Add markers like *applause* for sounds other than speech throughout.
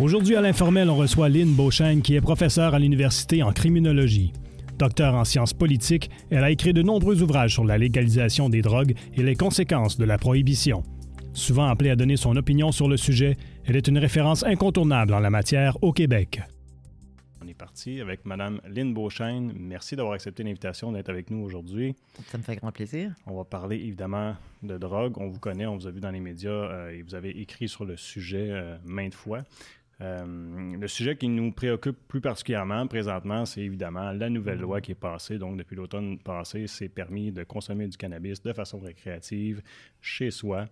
Aujourd'hui, à l'informel, on reçoit Lynn Beauchesne, qui est professeure à l'université en criminologie. Docteur en sciences politiques, elle a écrit de nombreux ouvrages sur la légalisation des drogues et les conséquences de la prohibition. Souvent appelée à donner son opinion sur le sujet, elle est une référence incontournable en la matière au Québec. On est parti avec Mme Lynn Beauchesne. Merci d'avoir accepté l'invitation d'être avec nous aujourd'hui. Ça me fait grand plaisir. On va parler évidemment de drogue. On vous connaît, on vous a vu dans les médias euh, et vous avez écrit sur le sujet euh, maintes fois. Euh, le sujet qui nous préoccupe plus particulièrement présentement, c'est évidemment la nouvelle loi qui est passée. Donc, depuis l'automne passé, c'est permis de consommer du cannabis de façon récréative chez soi.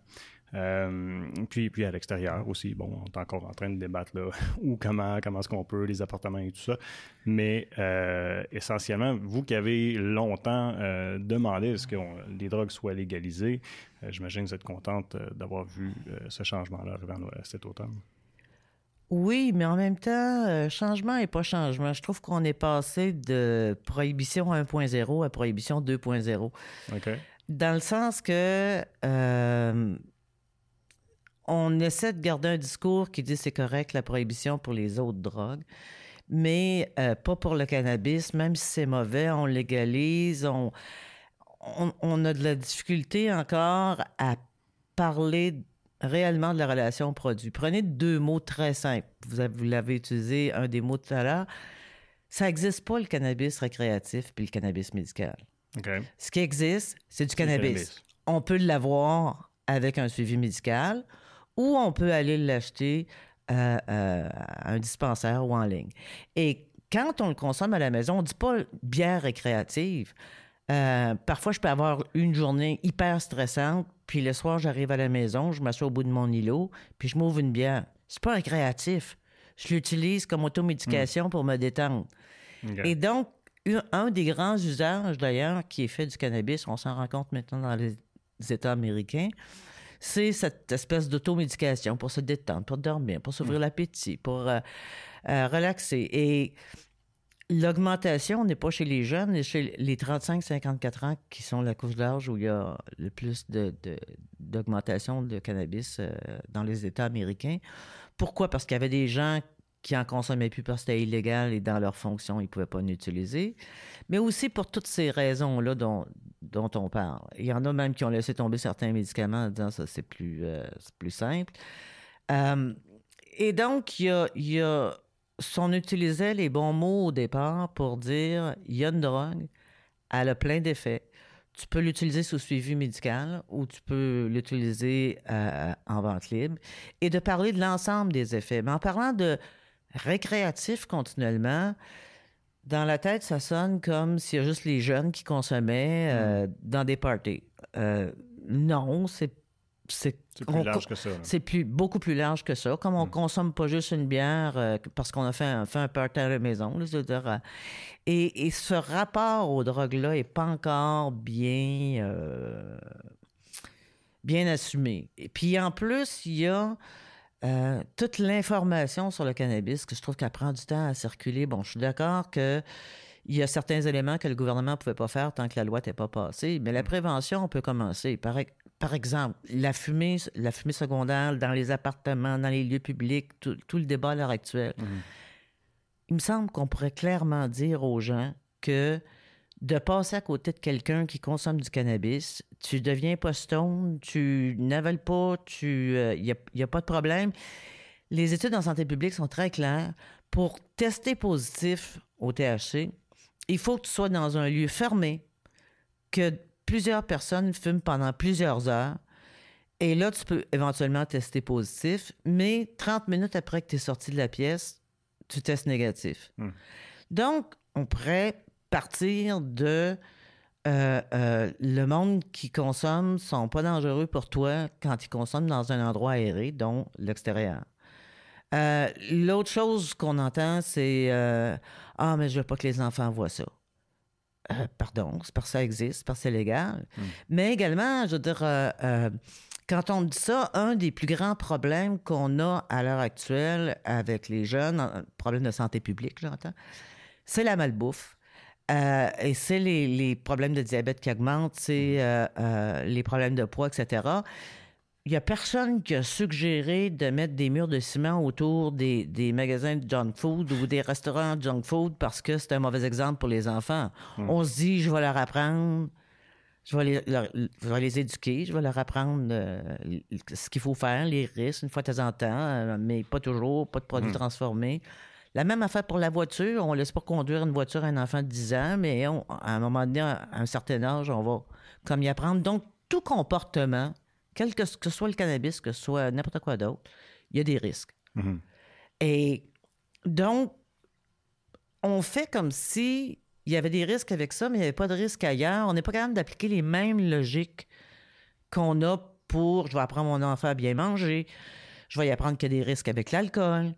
Euh, puis, puis à l'extérieur aussi. Bon, on est encore en train de débattre là, *laughs* où, comment, comment est-ce qu'on peut, les appartements et tout ça. Mais euh, essentiellement, vous qui avez longtemps demandé à ce que les drogues soient légalisées, j'imagine que vous êtes contente d'avoir vu ce changement-là arriver cet automne. Oui, mais en même temps, euh, changement et pas changement. Je trouve qu'on est passé de prohibition 1.0 à prohibition 2.0. Dans le sens que euh, on essaie de garder un discours qui dit c'est correct la prohibition pour les autres drogues, mais euh, pas pour le cannabis. Même si c'est mauvais, on légalise, on, on a de la difficulté encore à parler réellement de la relation produit. Prenez deux mots très simples. Vous, l'avez utilisé, un des mots tout à l'heure. Ça n'existe pas le cannabis récréatif puis le cannabis médical. Ce qui existe, c'est du cannabis. On peut l'avoir avec un suivi médical ou on peut aller l'acheter euh, euh, à un dispensaire ou en ligne. Et quand on le consomme à la maison, on ne dit pas bière récréative. Euh, parfois, je peux avoir une journée hyper stressante, puis le soir, j'arrive à la maison, je m'assois au bout de mon îlot, puis je m'ouvre une bière. C'est pas récréatif. Je l'utilise comme automédication pour me détendre. Et donc, un des grands usages, d'ailleurs, qui est fait du cannabis, on s'en rend compte maintenant dans les États américains, c'est cette espèce d'automédication pour se détendre, pour dormir, pour s'ouvrir mm. l'appétit, pour euh, euh, relaxer. Et L'augmentation n'est pas chez les jeunes, mais chez les 35-54 ans qui sont la couche d'âge où il y a le plus d'augmentation de, cannabis euh, dans les États américains. Pourquoi? Parce qu'il y avait des gens qui en consommaient plus parce que c'était illégal et dans leur fonction, ils ne pouvaient pas l'utiliser. Mais aussi pour toutes ces raisons-là dont, dont on parle. Il y en a même qui ont laissé tomber certains médicaments en disant ça, c'est plus, euh, plus simple. Euh, et donc, il y a si on utilisait les bons mots au départ pour dire il y a une drogue, elle a plein d'effets. Tu peux l'utiliser sous suivi médical ou tu peux l'utiliser euh, en vente libre et de parler de l'ensemble des effets. Mais en parlant de récréatif continuellement, dans la tête, ça sonne comme s'il y a juste les jeunes qui consommaient euh, mm. dans des parties. Euh, non, c'est c'est plus large que ça. C'est plus, beaucoup plus large que ça. Comme on ne hmm. consomme pas juste une bière euh, parce qu'on a fait un, fait un party à la maison. Euh, et, ce rapport aux drogues-là n'est pas encore bien, euh, bien assumé. Et puis en plus, il y a toute l'information sur le cannabis que je trouve qu'elle prend du temps à circuler. Bon, je suis d'accord que il y a certains éléments que le gouvernement ne pouvait pas faire tant que la loi n'était pas passée, mais la hmm. prévention, on peut commencer. Par, par exemple, la fumée, la fumée secondaire dans les appartements, dans les lieux publics, tout, le débat à l'heure actuelle. Mhm. Il me semble qu'on pourrait clairement dire aux gens que de passer à côté de quelqu'un qui consomme du cannabis, tu deviens pas stone, tu n'avales pas, tu, il euh, n'y a, a, pas de problème. Les études en santé publique sont très claires. Pour tester positif au THC, il faut que tu sois dans un lieu fermé, que plusieurs personnes fument pendant plusieurs heures. Et là, tu peux éventuellement tester positif, mais 30 minutes après que tu es sorti de la pièce, tu testes négatif. Hmm. Donc, on pourrait partir de euh, euh, le monde qui consomme ne sont pas dangereux pour toi quand ils consomment dans un endroit aéré, dont l'extérieur. Euh, l'autre chose qu'on entend, c'est Ah, mais je veux pas que les enfants voient ça. Euh, pardon, c'est parce que ça existe, parce que c'est légal. Hmm. Mais également, je veux dire, euh, euh, quand on dit ça, un des plus grands problèmes qu'on a à l'heure actuelle avec les jeunes, problème de santé publique, j'entends, c'est la malbouffe. et c'est les, problèmes de diabète qui augmentent, c'est hmm. les problèmes de poids, etc. il n'y a personne qui a suggéré de mettre des murs de ciment autour des, magasins de junk food ou des restaurants de junk food parce que c'est un mauvais exemple pour les enfants. Hmm. On se dit, je vais leur apprendre, je vais les, les éduquer, je vais leur apprendre euh, ce qu'il faut faire, les risques, une fois de temps en temps, euh, mais pas toujours, pas de produits hmm. transformés. La même affaire pour la voiture. On ne laisse pas conduire une voiture à un enfant de 10 ans, mais à un moment donné, à un certain âge, on va comme y apprendre. Donc, tout comportement quel que, ce soit le cannabis, que ce soit n'importe quoi d'autre, il y a des risques. Mm-hmm. Et donc, on fait comme si il y avait des risques avec ça, mais il n'y avait pas de risques ailleurs. On n'est pas capable d'appliquer les mêmes logiques qu'on a pour je vais apprendre mon enfant à bien manger, je vais y apprendre qu'il y a des risques avec l'alcool,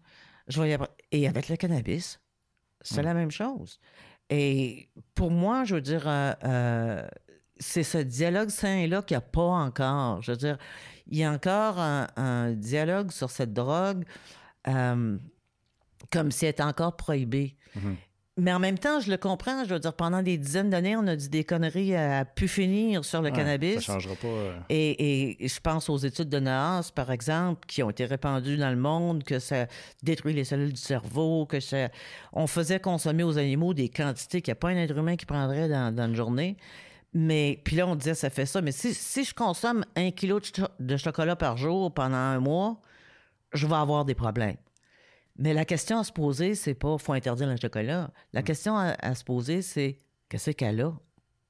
je vais et avec le cannabis, c'est mm. la même chose. Et pour moi, je veux dire, euh, euh, c'est ce dialogue sain-là qu'il n'y a pas encore. Je veux dire, il y a encore un, dialogue sur cette drogue euh, comme si elle était encore prohibée. Mm-hmm. Mais en même temps, je le comprends. Je veux dire, pendant des dizaines d'années, on a dit des conneries à pu finir sur le cannabis. Ça changera pas. Euh. Et, je pense aux études de NAAS, par exemple, qui ont été répandues dans le monde, que ça détruit les cellules du cerveau, que ça... On faisait consommer aux animaux des quantités qu'il n'y a pas un être humain qui prendrait dans, dans une journée. Mais puis là, on disait, ça fait ça. Mais si, si je consomme un kilo de, chocolat par jour pendant un mois, je vais avoir des problèmes. Mais la question à se poser, c'est pas faut interdire le chocolat. La mm. question à, se poser, c'est qu'est-ce qu'elle a?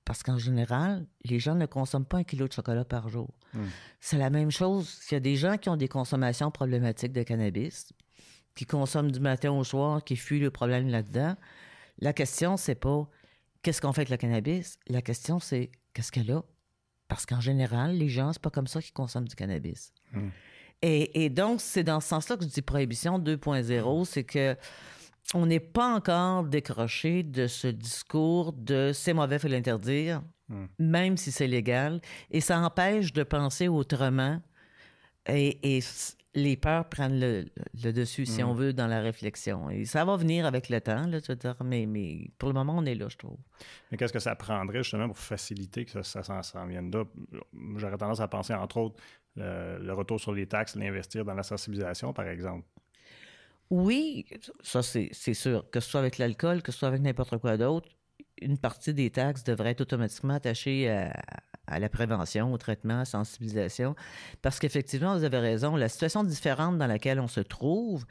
Parce qu'en général, les gens ne consomment pas un kilo de chocolat par jour. Mm. C'est la même chose s'il y a des gens qui ont des consommations problématiques de cannabis, qui consomment du matin au soir, qui fuient le problème là-dedans. La question, c'est pas qu'est-ce qu'on fait avec le cannabis? La question, c'est qu'est-ce qu'elle a? Parce qu'en général, les gens, c'est pas comme ça qu'ils consomment du cannabis. Hmm. Et, donc, c'est dans ce sens-là que je dis prohibition 2.0, c'est que on n'est pas encore décroché de ce discours de c'est mauvais, il faut l'interdire, hmm. même si c'est légal. Et ça empêche de penser autrement. Et, et les peurs prennent le, dessus, si on mm. veut, dans la réflexion. Et ça va venir avec le temps, là, mais, mais pour le moment, on est là, je trouve. Mais qu'est-ce que ça prendrait justement pour faciliter que ça, s'en vienne là? J'aurais tendance à penser, entre autres, le retour sur les taxes, l'investir dans la sensibilisation, par exemple. Oui, ça c'est sûr. Que ce soit avec l'alcool, que ce soit avec n'importe quoi d'autre, une partie des taxes devrait être automatiquement attachée à, à la prévention, au traitement, à la sensibilisation. Parce qu'effectivement, vous avez raison, la situation différente dans laquelle on se trouve,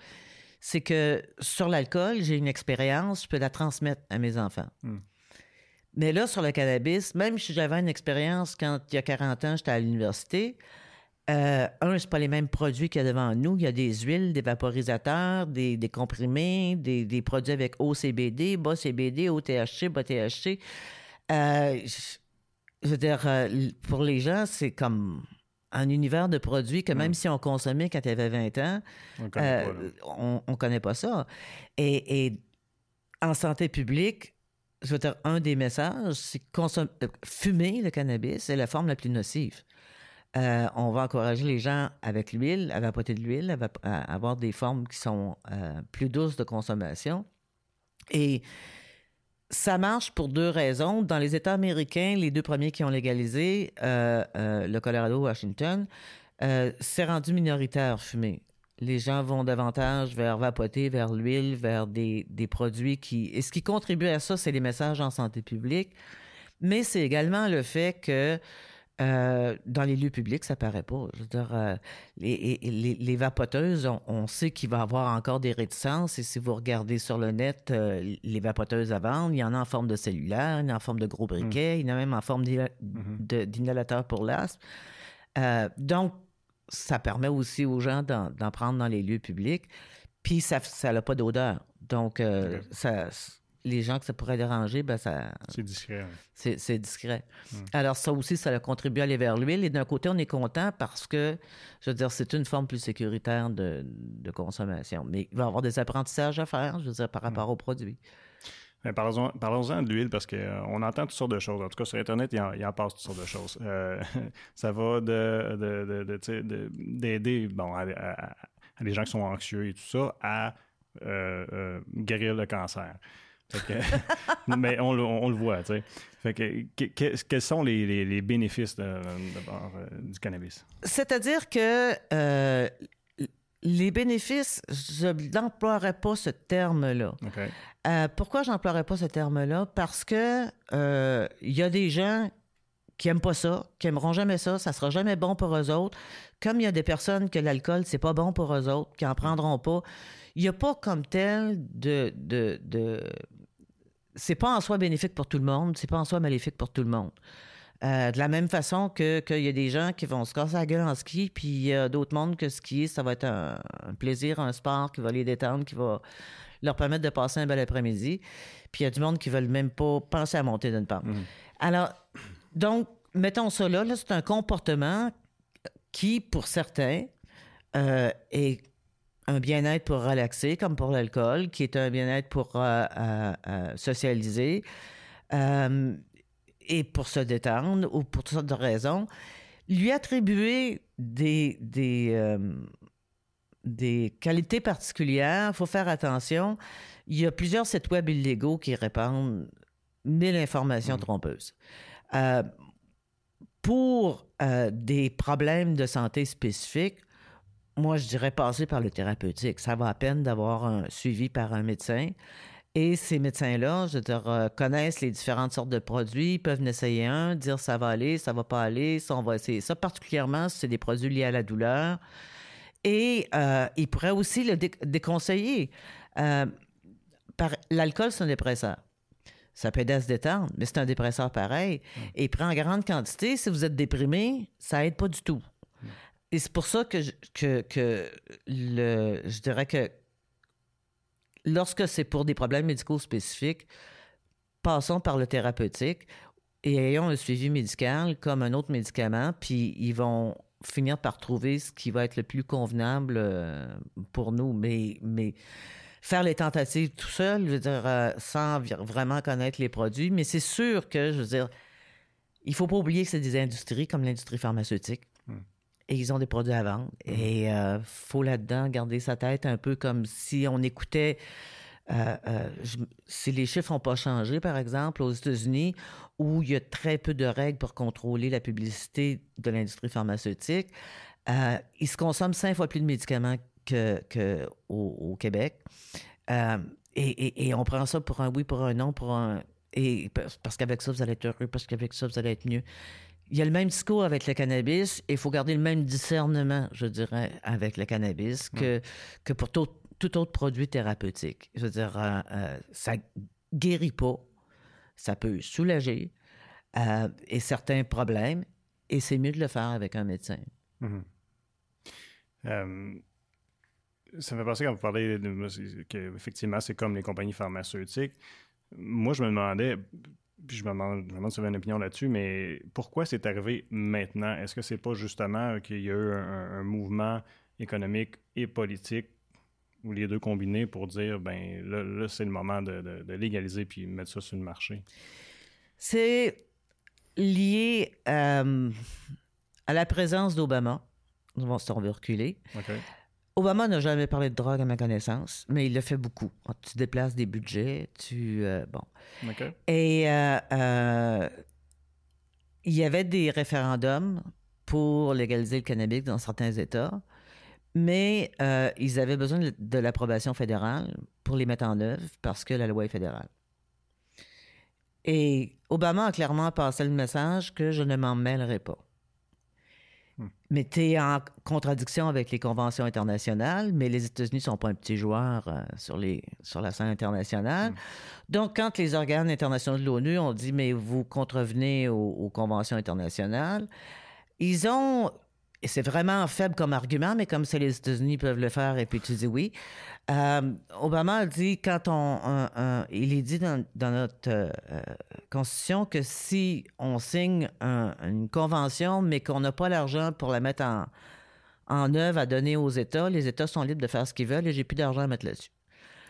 c'est que sur l'alcool, j'ai une expérience, je peux la transmettre à mes enfants. Hmm. Mais là, sur le cannabis, même si j'avais une expérience quand il y a 40 ans, j'étais à l'université, euh, un, ce pas les mêmes produits qu'il y a devant nous. Il y a des huiles, des vaporisateurs, des, comprimés, des, produits avec OCBD, bas CBD, OTHC, bas THC. Euh, je veux dire, euh, pour les gens, c'est comme un univers de produits que même mm. si on consommait quand il y avait 20 ans, on ne connaît, pas ça. Et, en santé publique, je veux dire, un des messages, c'est que fumer le cannabis, c'est la forme la plus nocive. Euh, on va encourager les gens avec l'huile, à vapoter de l'huile, à, avoir des formes qui sont euh, plus douces de consommation. Et ça marche pour deux raisons. Dans les États américains, les deux premiers qui ont légalisé, euh, le Colorado, Washington, c'est rendu minoritaire fumer. Les gens vont davantage vers vapoter, vers l'huile, vers des, des, produits qui... Et ce qui contribue à ça, c'est les messages en santé publique, mais c'est également le fait que euh, dans les lieux publics, ça paraît pas. Je veux dire, euh, les, les, vapoteuses, on, sait qu'il va y avoir encore des réticences. Et si vous regardez sur le net, euh, les vapoteuses à vendre, il y en a en forme de cellulaire, il y en a en forme de gros briquets, mm. il y en a même en forme mm-hmm. d'inhalateur pour l'asthme. donc, ça permet aussi aux gens d'en prendre dans les lieux publics. Puis, ça n'a pas d'odeur. Donc, ça les gens que ça pourrait déranger, ben ça. C'est discret. C'est discret. Hmm. Alors, ça aussi, ça a contribué à aller vers l'huile. Et d'un côté, on est content parce que, je veux dire, c'est une forme plus sécuritaire de, consommation. Mais il va y avoir des apprentissages à faire, je veux dire, par hmm. rapport aux produits. Mais parlons-en de l'huile parce qu'on euh, on entend toutes sortes de choses. En tout cas, sur Internet, il en, passe toutes sortes de choses. Euh, *laughs* ça va d'aider bon, à, des gens qui sont anxieux et tout ça à euh, guérir le cancer. *laughs* mais on, le voit, tu sais. Fait que, quels sont les, bénéfices du cannabis? C'est-à-dire que les bénéfices, je n'emploierais pas ce terme-là. Euh, pourquoi je n'emploierais pas ce terme-là? Parce que euh, il y a des gens qui n'aiment pas ça, qui n'aimeront jamais ça, ça sera jamais bon pour eux autres. Comme il y a des personnes que l'alcool, c'est pas bon pour eux autres, qui n'en prendront pas. Il n'y a pas comme tel de, de, de... C'est pas en soi bénéfique pour tout le monde, c'est pas en soi maléfique pour tout le monde. Euh, de la même façon qu'il y a des gens qui vont se casser la gueule en ski, puis il y a d'autres mondes que skier, ça va être un, plaisir, un sport qui va les détendre, qui va leur permettre de passer un bel après-midi. Puis il y a du monde qui ne veulent même pas penser à monter d'une pente. Mhm. Alors, donc, mettons ça là, c'est un comportement qui, pour certains, euh, est un bien-être pour relaxer, comme pour l'alcool, qui est un bien-être pour euh, socialiser et pour se détendre ou pour toutes sortes de raisons, lui attribuer des, des, euh, des qualités particulières, il faut faire attention. Il y a plusieurs sites web illégaux qui répandent mille informations mm. trompeuses. Euh, pour euh, des problèmes de santé spécifiques, moi, je dirais passer par le thérapeutique. Ça va à peine d'avoir un suivi par un médecin. Et ces médecins-là, je veux dire, euh, connaissent les différentes sortes de produits, peuvent en essayer un, dire ça va aller, ça va pas aller, ça on va essayer ça, particulièrement si c'est des produits liés à la douleur. Et euh, ils pourraient aussi le déconseiller. Euh, l'alcool, c'est un dépresseur. Ça peut aider à se détendre, mais c'est un dépresseur pareil. Mmh. Et prend en grande quantité, si vous êtes déprimé, ça aide pas du tout. Et c'est pour ça que, que, que le, je dirais que lorsque c'est pour des problèmes médicaux spécifiques, passons par le thérapeutique et ayons un suivi médical comme un autre médicament, puis ils vont finir par trouver ce qui va être le plus convenable euh, pour nous. Mais, mais faire les tentatives tout seul, je euh, sans vraiment connaître les produits, mais c'est sûr que, je veux dire, il faut pas oublier que c'est des industries comme l'industrie pharmaceutique. Et ils ont des produits à vendre. Hmm. Et il euh, faut là-dedans garder sa tête un peu comme si on écoutait euh, euh, si les chiffres n'ont pas changé, par exemple, aux États-Unis, où il y a très peu de règles pour contrôler la publicité de l'industrie pharmaceutique, euh, ils se consomment cinq fois plus de médicaments qu'au que au, Québec. Et, et, on prend ça pour un oui, pour un non, pour un. Et parce qu'avec ça, vous allez être heureux, parce qu'avec ça, vous allez être mieux. Il y a le même discours avec le cannabis et il faut garder le même discernement, je dirais, avec le cannabis que, que pour tout, tout autre produit thérapeutique. Je veux dire, euh, euh, ça guérit pas, ça peut soulager euh, et certains problèmes, et c'est mieux de le faire avec un médecin. Mm-hmm. ça me fait penser quand vous parlez de, qu'effectivement, c'est comme les compagnies pharmaceutiques. Moi, je me demandais, puis je me demande, je me demande si vous avez une opinion là-dessus, mais pourquoi c'est arrivé maintenant? Est-ce que c'est pas justement qu'il y a eu un mouvement économique et politique ou les deux combinés pour dire, ben là, c'est le moment de, légaliser puis mettre ça sur le marché? C'est lié euh, à la présence d'Obama. On va reculer. Obama n'a jamais parlé de drogue à ma connaissance, mais il le fait beaucoup. Tu déplaces des budgets, tu... Euh, bon. Et euh, il y avait des référendums pour légaliser le cannabis dans certains États mais euh, ils avaient besoin de, l'approbation fédérale pour les mettre en œuvre parce que la loi est fédérale. Et Obama a clairement passé le message que je ne m'en mêlerai pas. Mais tu es en contradiction avec les conventions internationales, mais les États-Unis ne sont pas un petit joueur euh, sur, les, sur la scène internationale. Hmm. Donc, quand les organes internationaux de l'ONU ont dit, mais vous contrevenez aux conventions internationales, ils ont et c'est vraiment faible comme argument, mais comme c'est les États-Unis peuvent le faire, et puis tu dis oui. Euh, Obama dit, quand on, il est dit dans, notre euh, constitution que si on signe une convention, mais qu'on n'a pas l'argent pour la mettre en, en œuvre à donner aux États, les États sont libres de faire ce qu'ils veulent et j'ai plus d'argent à mettre là-dessus.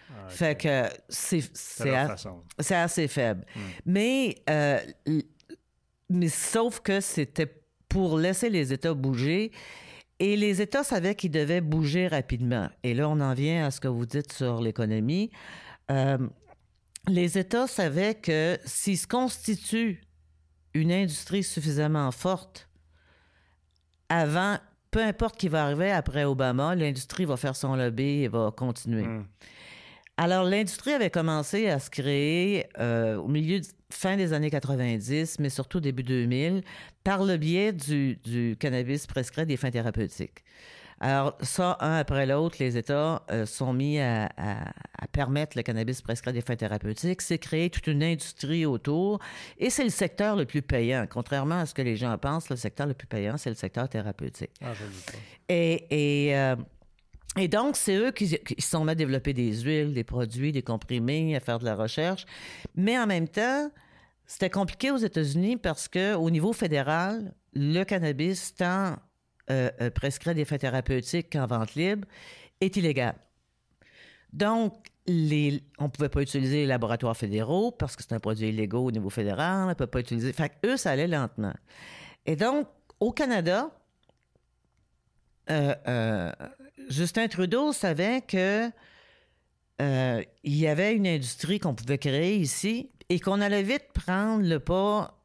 Ah, fait que c'est c'est assez faible. Hmm. Mais, euh, mais sauf que c'était pour laisser les États bouger. Et les États savaient qu'ils devaient bouger rapidement. Et là, on en vient à ce que vous dites sur l'économie. Euh, les États savaient que s'ils se constituent une industrie suffisamment forte avant, peu importe qui va arriver après Obama, l'industrie va faire son lobby et va continuer. Hmm. Alors, l'industrie avait commencé à se créer euh, au milieu, fin des années 90, mais surtout début 2000, par le biais du, du cannabis prescrit des fins thérapeutiques. Alors, ça, un après l'autre, les États euh, sont mis à, permettre le cannabis prescrit des fins thérapeutiques. C'est créé toute une industrie autour et c'est le secteur le plus payant. Contrairement à ce que les gens pensent, le secteur le plus payant, c'est le secteur thérapeutique. Ah, je pas. Et, et, euh, et donc, c'est eux qui, qui sont mis à développer des huiles, des produits, des comprimés, à faire de la recherche. Mais en même temps, c'était compliqué aux États-Unis parce que au niveau fédéral, le cannabis, tant euh, euh, prescrit des fins thérapeutiques qu'en vente libre est illégal. Donc, on ne pouvait pas utiliser les laboratoires fédéraux parce que c'est un produit illégal au niveau fédéral. On ne peut pas utiliser. Fait eux, ça allait lentement. Et donc, au Canada, euh, Justin Trudeau savait que il y avait une industrie qu'on pouvait créer ici et qu'on allait vite prendre le pas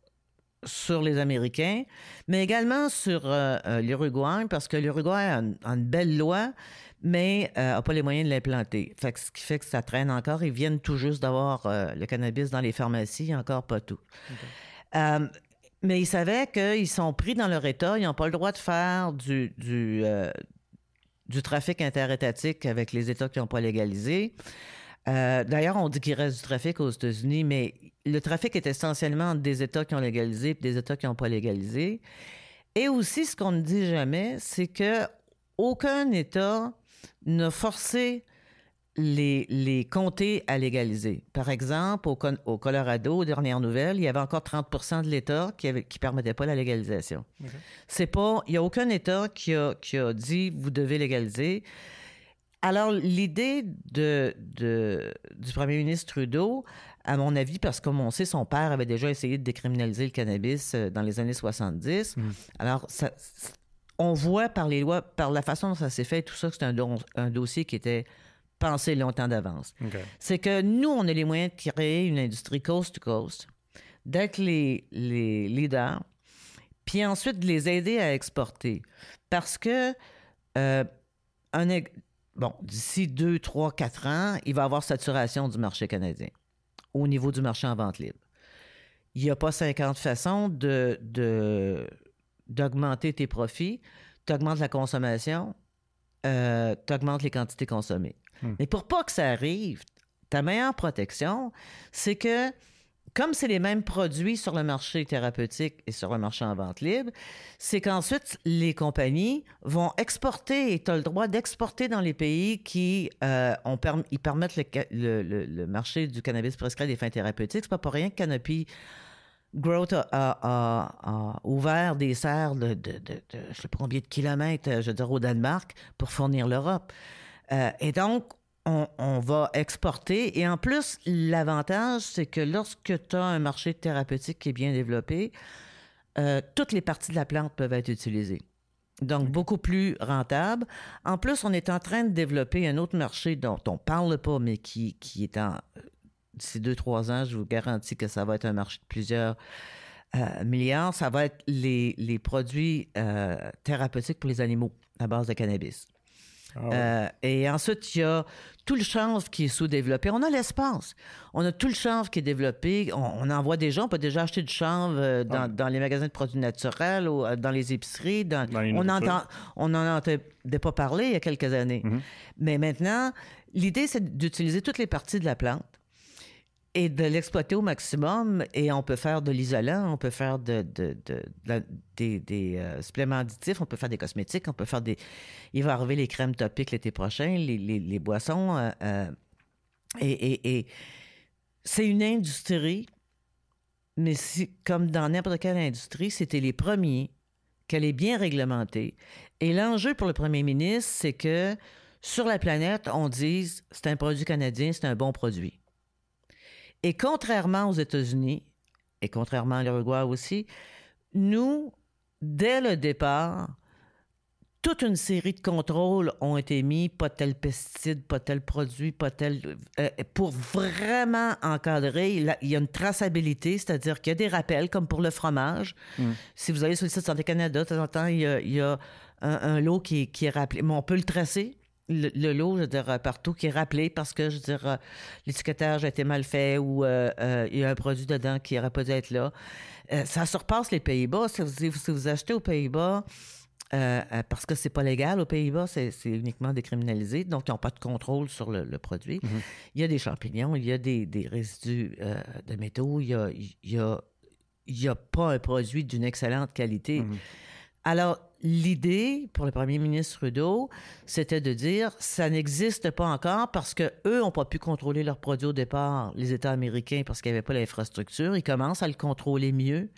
sur les Américains, mais également sur euh, euh, l'Uruguay, parce que l'Uruguay a, une belle loi, mais n'a euh, pas les moyens de l'implanter. ce qui fait que ça traîne encore. Ils viennent tout juste d'avoir le cannabis dans les pharmacies, encore pas tout. mais ils savaient qu'ils sont pris dans leur État, ils n'ont pas le droit de faire du, du, du trafic interétatique avec les États qui n'ont pas légalisé. D'ailleurs, on dit qu'il reste du trafic aux États-Unis, mais le trafic est essentiellement des États qui ont légalisé et des États qui n'ont pas légalisé. Et aussi, ce qu'on ne dit jamais, c'est que aucun État n'a forcé les, les comtés à légaliser. Par exemple, au, au, Colorado, aux dernières nouvelles, il y avait encore 30% de l'État qui ne qui permettait pas la légalisation. C'est pas, il n'y a aucun État qui a, qui a dit vous devez légaliser. Alors, l'idée de, de, du premier ministre Trudeau, à mon avis, parce que comme on sait, son père avait déjà essayé de décriminaliser le cannabis euh, dans les années 70. Mm. Alors, ça, on voit par les lois, par la façon dont ça s'est fait, tout ça, que c'est un, un, dossier qui était pensé longtemps d'avance. C'est que nous, on a les moyens de créer une industrie coast to coast, d'être les, les leaders, puis ensuite de les aider à exporter. Parce que, euh, un, bon, d'ici deux, trois, quatre ans, il va y avoir saturation du marché canadien au niveau du marché en vente libre. Il n'y a pas 50 façons de, d'augmenter tes profits. Tu augmentes la consommation, euh, tu augmentes les quantités consommées. Hmm. Mais pour pas que ça arrive, ta meilleure protection, c'est que comme c'est les mêmes produits sur le marché thérapeutique et sur le marché en vente libre, c'est qu'ensuite, les compagnies vont exporter, et tu as le droit d'exporter dans les pays qui euh, ils permettent le, marché du cannabis prescrit des fins thérapeutiques. C'est pas pour rien que Canopy Growth a, ouvert des serres de, de, je ne sais pas combien de kilomètres, je veux dire, au Danemark pour fournir l'Europe. Euh, et donc, on, va exporter. Et en plus, l'avantage, c'est que lorsque tu as un marché thérapeutique qui est bien développé, euh, toutes les parties de la plante peuvent être utilisées. Donc, beaucoup plus rentable. En plus, on est en train de développer un autre marché dont on ne parle pas, mais qui, qui est en. D'ici deux, trois ans, je vous garantis que ça va être un marché de plusieurs euh, milliards. Ça va être les, les produits euh, thérapeutiques pour les animaux à base de cannabis. Ah euh, et ensuite, il y a tout le chanvre qui est sous-développé. On a l'espace. On a tout le chanvre qui est développé. On, en voit des gens. On peut déjà acheter du chanvre euh, ah. dans, les magasins de produits naturels ou euh, dans les épiceries. on entend, on n'en entendait pas parler il y a quelques années. Mm-hmm. Mais maintenant, l'idée, c'est d'utiliser toutes les parties de la plante et de l'exploiter au maximum. Et on peut faire de l'isolant, on peut faire de, des, euh, suppléments additifs, on peut faire des cosmétiques, on peut faire des... Il va arriver les crèmes topiques l'été prochain, les, boissons. Euh, euh, et, c'est une industrie, mais comme dans n'importe quelle industrie, c'était les premiers qu'elle est bien réglementée. Et l'enjeu pour le premier ministre, c'est que sur la planète, on dise c'est un produit canadien, c'est un bon produit. Et contrairement aux États-Unis, et contrairement à l'Uruguay aussi, nous, dès le départ, toute une série de contrôles ont été mis, pas tel pesticide, pas tel produit, pas tel... Euh, pour vraiment encadrer, il y a une traçabilité, c'est-à-dire qu'il y a des rappels, comme pour le fromage. Mm. Si vous allez sur le site Santé Canada, de temps en temps, il y a, un, lot qui, est rappelé. Mais on peut le tracer, le, lot, je veux dire, partout, qui est rappelé parce que, je veux dire, euh, l'étiquetage a été mal fait ou euh, il y a un produit dedans qui n'aurait pas dû être là. ça surpasse les Pays-Bas. Si, si vous achetez aux Pays-Bas... Euh, euh, parce que c'est pas légal aux Pays-Bas, c'est uniquement décriminalisé, donc ils n'ont pas de contrôle sur le, produit. Mhm. Il y a des champignons, il y a des, résidus euh, de métaux, il n'y a, y a, pas un produit d'une excellente qualité. Mhm. Alors, l'idée pour le premier ministre Trudeau, c'était de dire ça n'existe pas encore parce que eux n'ont pas pu contrôler leurs produits au départ, les États américains, parce qu'il n'y avait pas l'infrastructure. Ils commencent à le contrôler mieux.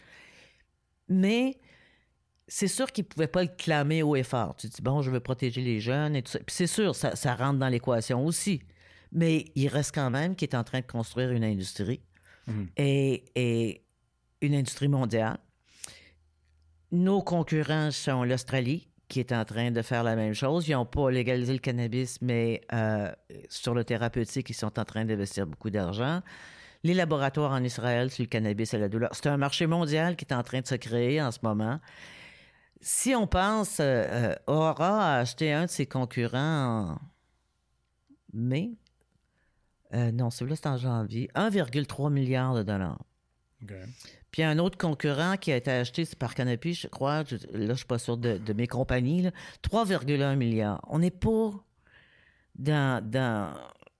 Mais c'est sûr qu'ils ne pouvaient pas le clamer haut et fort. Tu dis, bon, je veux protéger les jeunes et tout ça. Puis c'est sûr, ça, rentre dans l'équation aussi. Mais il reste quand même qu'il est en train de construire une industrie mhm. et, une industrie mondiale. Nos concurrents sont l'Australie, qui est en train de faire la même chose. Ils n'ont pas légalisé le cannabis, mais euh, sur le thérapeutique, ils sont en train d'investir beaucoup d'argent. Les laboratoires en Israël sur le cannabis et la douleur. C'est un marché mondial qui est en train de se créer en ce moment si on pense, euh, euh, Aura a acheté un de ses concurrents en mai. Non, celui-là, c'est en janvier. 1,3 milliard de dollars. Puis un autre concurrent qui a été acheté, c'est par Canopy, je crois. là, je ne suis pas sûr de, mes compagnies. 3,1 milliards. On n'est pas dans,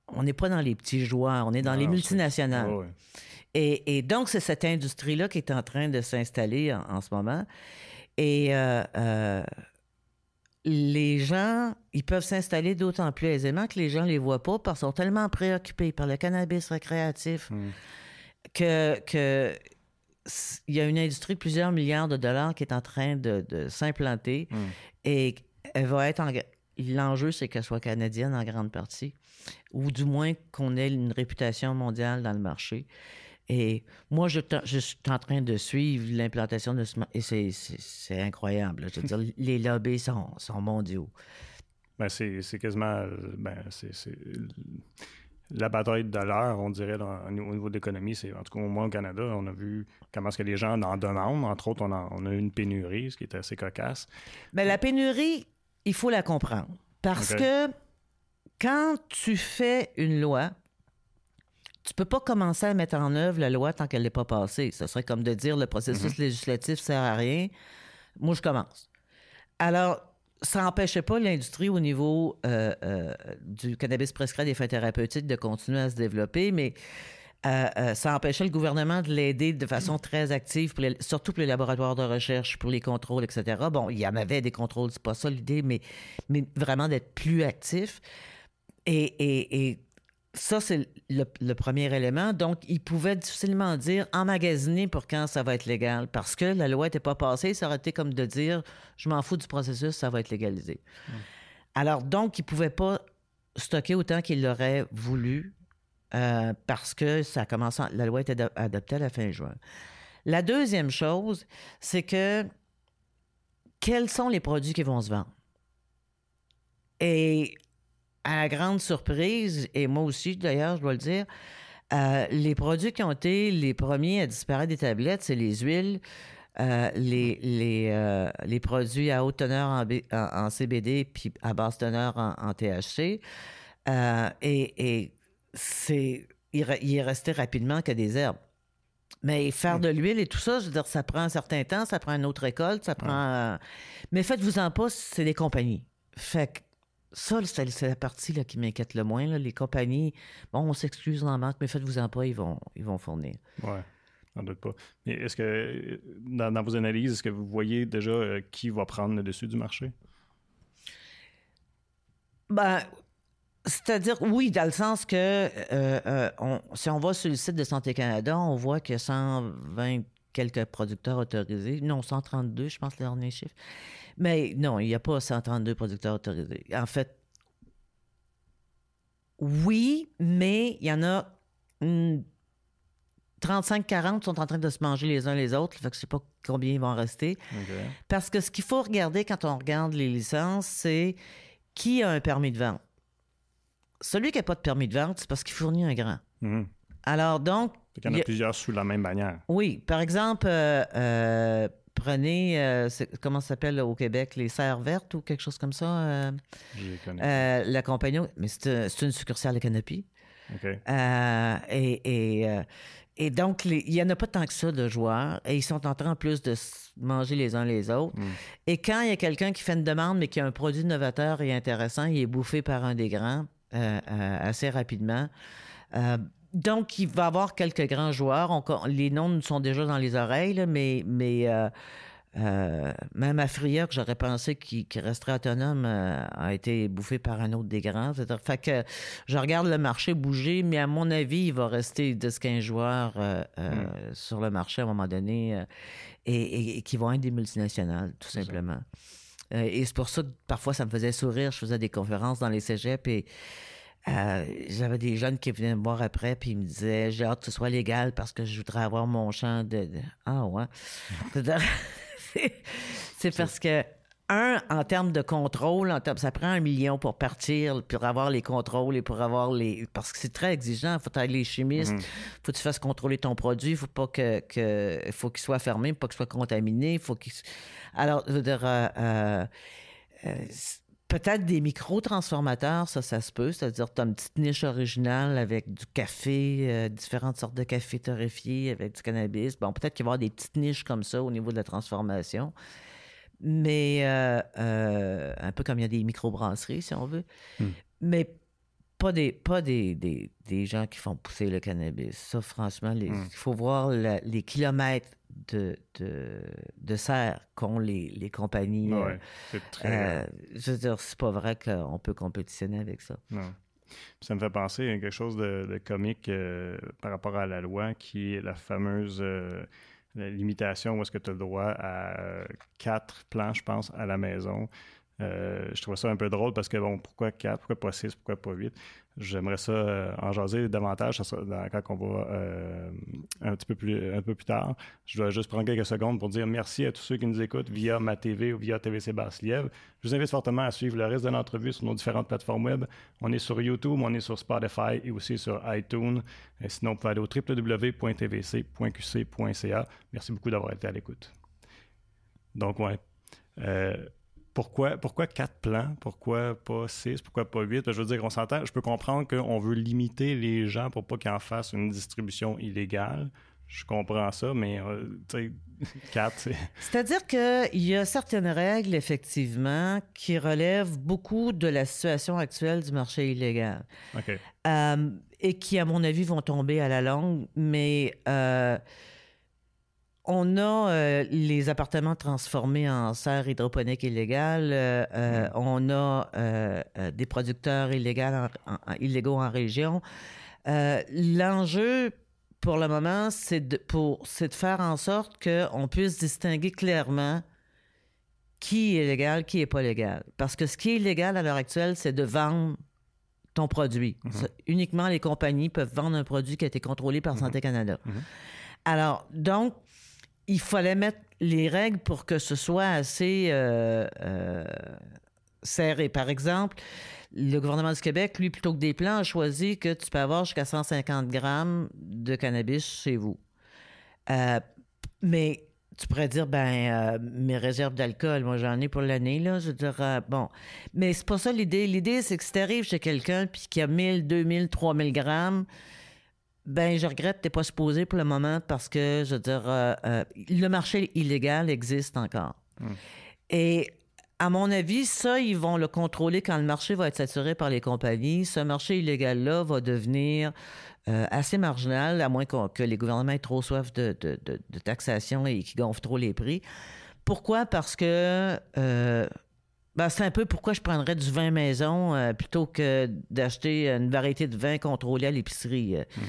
on n'est pas dans les petits joueurs, on est dans les multinationales. Et, donc, c'est cette industrie-là qui est en train de s'installer en, ce moment. Et euh, euh, les gens, ils peuvent s'installer d'autant plus aisément que les gens ne les voient pas parce qu'ils sont tellement préoccupés par le cannabis récréatif hmm. que, que il y a une industrie de plusieurs milliards de dollars qui est en train de, s'implanter hmm. et elle va être en... L'enjeu, c'est qu'elle soit canadienne en grande partie, ou du moins qu'on ait une réputation mondiale dans le marché. Et moi, je, suis en train de suivre l'implantation de ce... Et c'est incroyable. Je veux dire, *laughs* les lobbies sont, sont mondiaux. Ben, c'est quasiment... Ben, c'est la bataille de l'heure, on dirait, au niveau de l'économie, c'est en tout cas au moins au Canada, on a vu comment est-ce que les gens en demandent. Entre autres, on a, on a eu une pénurie, ce qui est assez cocasse. Mais la pénurie, il faut la comprendre. Parce que quand tu fais une loi, tu peux pas commencer à mettre en œuvre la loi tant qu'elle n'est pas passée. Ce serait comme de dire le processus mhm. législatif sert à rien. Moi, je commence. Alors, ça n'empêchait pas l'industrie au niveau euh, euh, du cannabis prescrit à des fins thérapeutiques de continuer à se développer, mais euh, ça empêchait le gouvernement de l'aider de façon très active, surtout pour les laboratoires de recherche, pour les contrôles, etc. Bon, il y en avait des contrôles, c'est pas ça l'idée, mais, mais vraiment d'être plus actif. Et, ça, c'est le, premier élément. Donc, il pouvait difficilement dire emmagasiner pour quand ça va être légal, parce que la loi n'était pas passée. Ça aurait été comme de dire je m'en fous du processus, ça va être légalisé. Alors, donc, il ne pouvait pas stocker autant qu'il l'aurait voulu, euh, parce que ça commence la loi était adoptée à la fin juin. La deuxième chose, c'est que quels sont les produits qui vont se vendre? Et à la grande surprise, et moi aussi d'ailleurs, je dois le dire, euh, les produits qui ont été les premiers à disparaître des tablettes, c'est les huiles, euh, les, les, euh, les, produits à haute teneur en, CBD puis à basse teneur en, THC. et, c'est, il, est resté rapidement que des herbes. Mais faire de l'huile et tout ça, je veux dire, ça prend un certain temps, ça prend une autre récolte, ça prend. Mais faites-vous en pas, c'est des compagnies. Fait que ça, c'est la partie là, qui m'inquiète le moins. Les compagnies, bon, on s'excuse en manque, mais faites-vous-en pas, ils vont, ils vont fournir. Oui, n'en doute pas. Mais est-ce que, dans, vos analyses, est-ce que vous voyez déjà euh, qui va prendre le dessus du marché? Ben, c'est-à-dire, oui, dans le sens que euh, euh, si on va sur le site de Santé Canada, on voit a 120 quelques producteurs autorisés. Non, 132, je pense, le dernier chiffre. Mais non, il n'y a pas 132 producteurs autorisés. En fait, oui, mais il y en a une 35-40 sont en train de se manger les uns les autres. Fait que je sais pas combien ils vont rester. Parce que ce qu'il faut regarder quand on regarde les licences, c'est qui a un permis de vente. Celui qui n'a pas de permis de vente, c'est parce qu'il fournit un grand. Mhm. Alors donc... Il y en a, plusieurs sous la même bannière. Oui. Par exemple, euh, euh, prenez, euh, comment ça s'appelle au Québec, les serres vertes ou quelque chose comme ça. Euh, euh, la compagnie, mais c'est une succursale de Canopy. et, et, donc, il n'y en a pas tant que ça de joueurs et ils sont en train en plus de manger les uns les autres. Hmm. Et quand il y a quelqu'un qui fait une demande mais qui a un produit novateur et intéressant, il est bouffé par un des grands assez rapidement. Donc, il va y avoir quelques grands joueurs. les noms nous sont déjà dans les oreilles, mais, mais euh, euh, même que j'aurais pensé qu'il resterait autonome, euh, a été bouffé par un autre des grands. Fait que je regarde le marché bouger, mais à mon avis, il va rester 10-15 joueurs hmm. sur le marché à un moment donné et, qui vont être des multinationales, tout simplement. et c'est pour ça que parfois, ça me faisait sourire. Je faisais des conférences dans les cégeps et euh, j'avais des jeunes qui venaient me voir après, puis ils me disaient J'ai hâte que ce soit légal parce que je voudrais avoir mon champ de. Ah, ouais. *laughs* c'est parce que, un, en termes de contrôle, en termes, ça prend un million pour partir, pour avoir les contrôles et pour avoir les. Parce que c'est très exigeant. Il faut aller les chimistes, il mm-hmm. faut que tu fasses contrôler ton produit, il faut pas que. que faut qu'il soit fermé, pas qu'il soit contaminé, faut qu'il. Alors, je veux dire. Euh, euh Peut-être des micro-transformateurs, ça, ça se peut. C'est-à-dire, tu as une petite niche originale avec du café, euh, différentes sortes de café torréfiés avec du cannabis. Bon, peut-être qu'il va y avoir des petites niches comme ça au niveau de la transformation. Mais euh, euh, un peu comme il y a des micro-brasseries, si on veut. Hmm. Mais pas des, pas des, des, gens qui font pousser le cannabis. Ça, franchement, hmm. il faut voir les kilomètres de, de, de serre qu'ont les, les compagnies. Ouais, c'est très... Euh, je veux dire, c'est pas vrai qu'on peut compétitionner avec ça. Non. Ça me fait penser à quelque chose de, comique euh, par rapport à la loi qui est la fameuse euh, limitation où est-ce que tu as le droit à quatre plans, je pense, à la maison. Je trouve ça un peu drôle parce que, bon, pourquoi quatre, pourquoi pas six, pourquoi pas huit? J'aimerais ça euh, en jaser davantage quand on va euh, un petit peu plus tard. Je dois juste prendre quelques secondes pour dire merci à tous ceux qui nous écoutent via ma TV ou via TVC Basse-Lièvre. Je vous invite fortement à suivre le reste de l'entrevue sur nos différentes plateformes web. On est sur YouTube, on est sur Spotify et aussi sur iTunes. Sinon, vous pouvez aller au www.tvc.qc.ca. Merci beaucoup d'avoir été à l'écoute. Donc, ouais. Euh, pourquoi, pourquoi quatre plans? Pourquoi pas six? Pourquoi pas huit? Je veux dire, on s'entend, je peux comprendre qu'on veut limiter les gens pour pas qu'ils en fassent une distribution illégale. Je comprends ça, mais euh, tu sais, *laughs* quatre, C'est-à-dire qu'il y a certaines règles, effectivement, qui relèvent beaucoup de la situation actuelle du marché illégal. OK. Euh, et qui, à mon avis, vont tomber à la longue, mais... Euh, on a euh, les appartements transformés en serre hydroponique illégale. Euh, euh, mm. On a des producteurs illégaux en, région. L'enjeu, pour le moment, c'est de, de faire en sorte qu'on puisse distinguer clairement qui est légal, qui n'est pas légal. Parce que ce qui est illégal à l'heure actuelle, c'est de vendre ton produit. Mm-hmm. Uniquement les compagnies peuvent vendre un produit qui a été contrôlé par mm-hmm. Santé Canada. Mm-hmm. Alors, donc, il fallait mettre les règles pour que ce soit assez euh, euh, serré. Par exemple, le gouvernement du Québec, lui, plutôt que des plans, a choisi que tu peux avoir jusqu'à 150 grammes de cannabis chez vous. Euh, mais tu pourrais dire, ben, mes réserves d'alcool, moi, j'en ai pour l'année, là. Je veux bon. Mais c'est pas ça l'idée. L'idée, c'est que si tu arrives chez quelqu'un puis qu'il y a 1000, 2000, 3000 grammes, ben, je regrette, t'es pas supposé pour le moment parce que, je veux dire, euh, euh, le marché illégal existe encore. Hmm. Et à mon avis, ça, ils vont le contrôler quand le marché va être saturé par les compagnies. Ce marché illégal-là va devenir euh, assez marginal, à moins que les gouvernements aient trop soif de, taxation et qu'ils gonflent trop les prix. Pourquoi? Parce que ben, c'est un peu pourquoi je prendrais du vin maison plutôt que d'acheter une variété de vin contrôlé à l'épicerie. Hmm.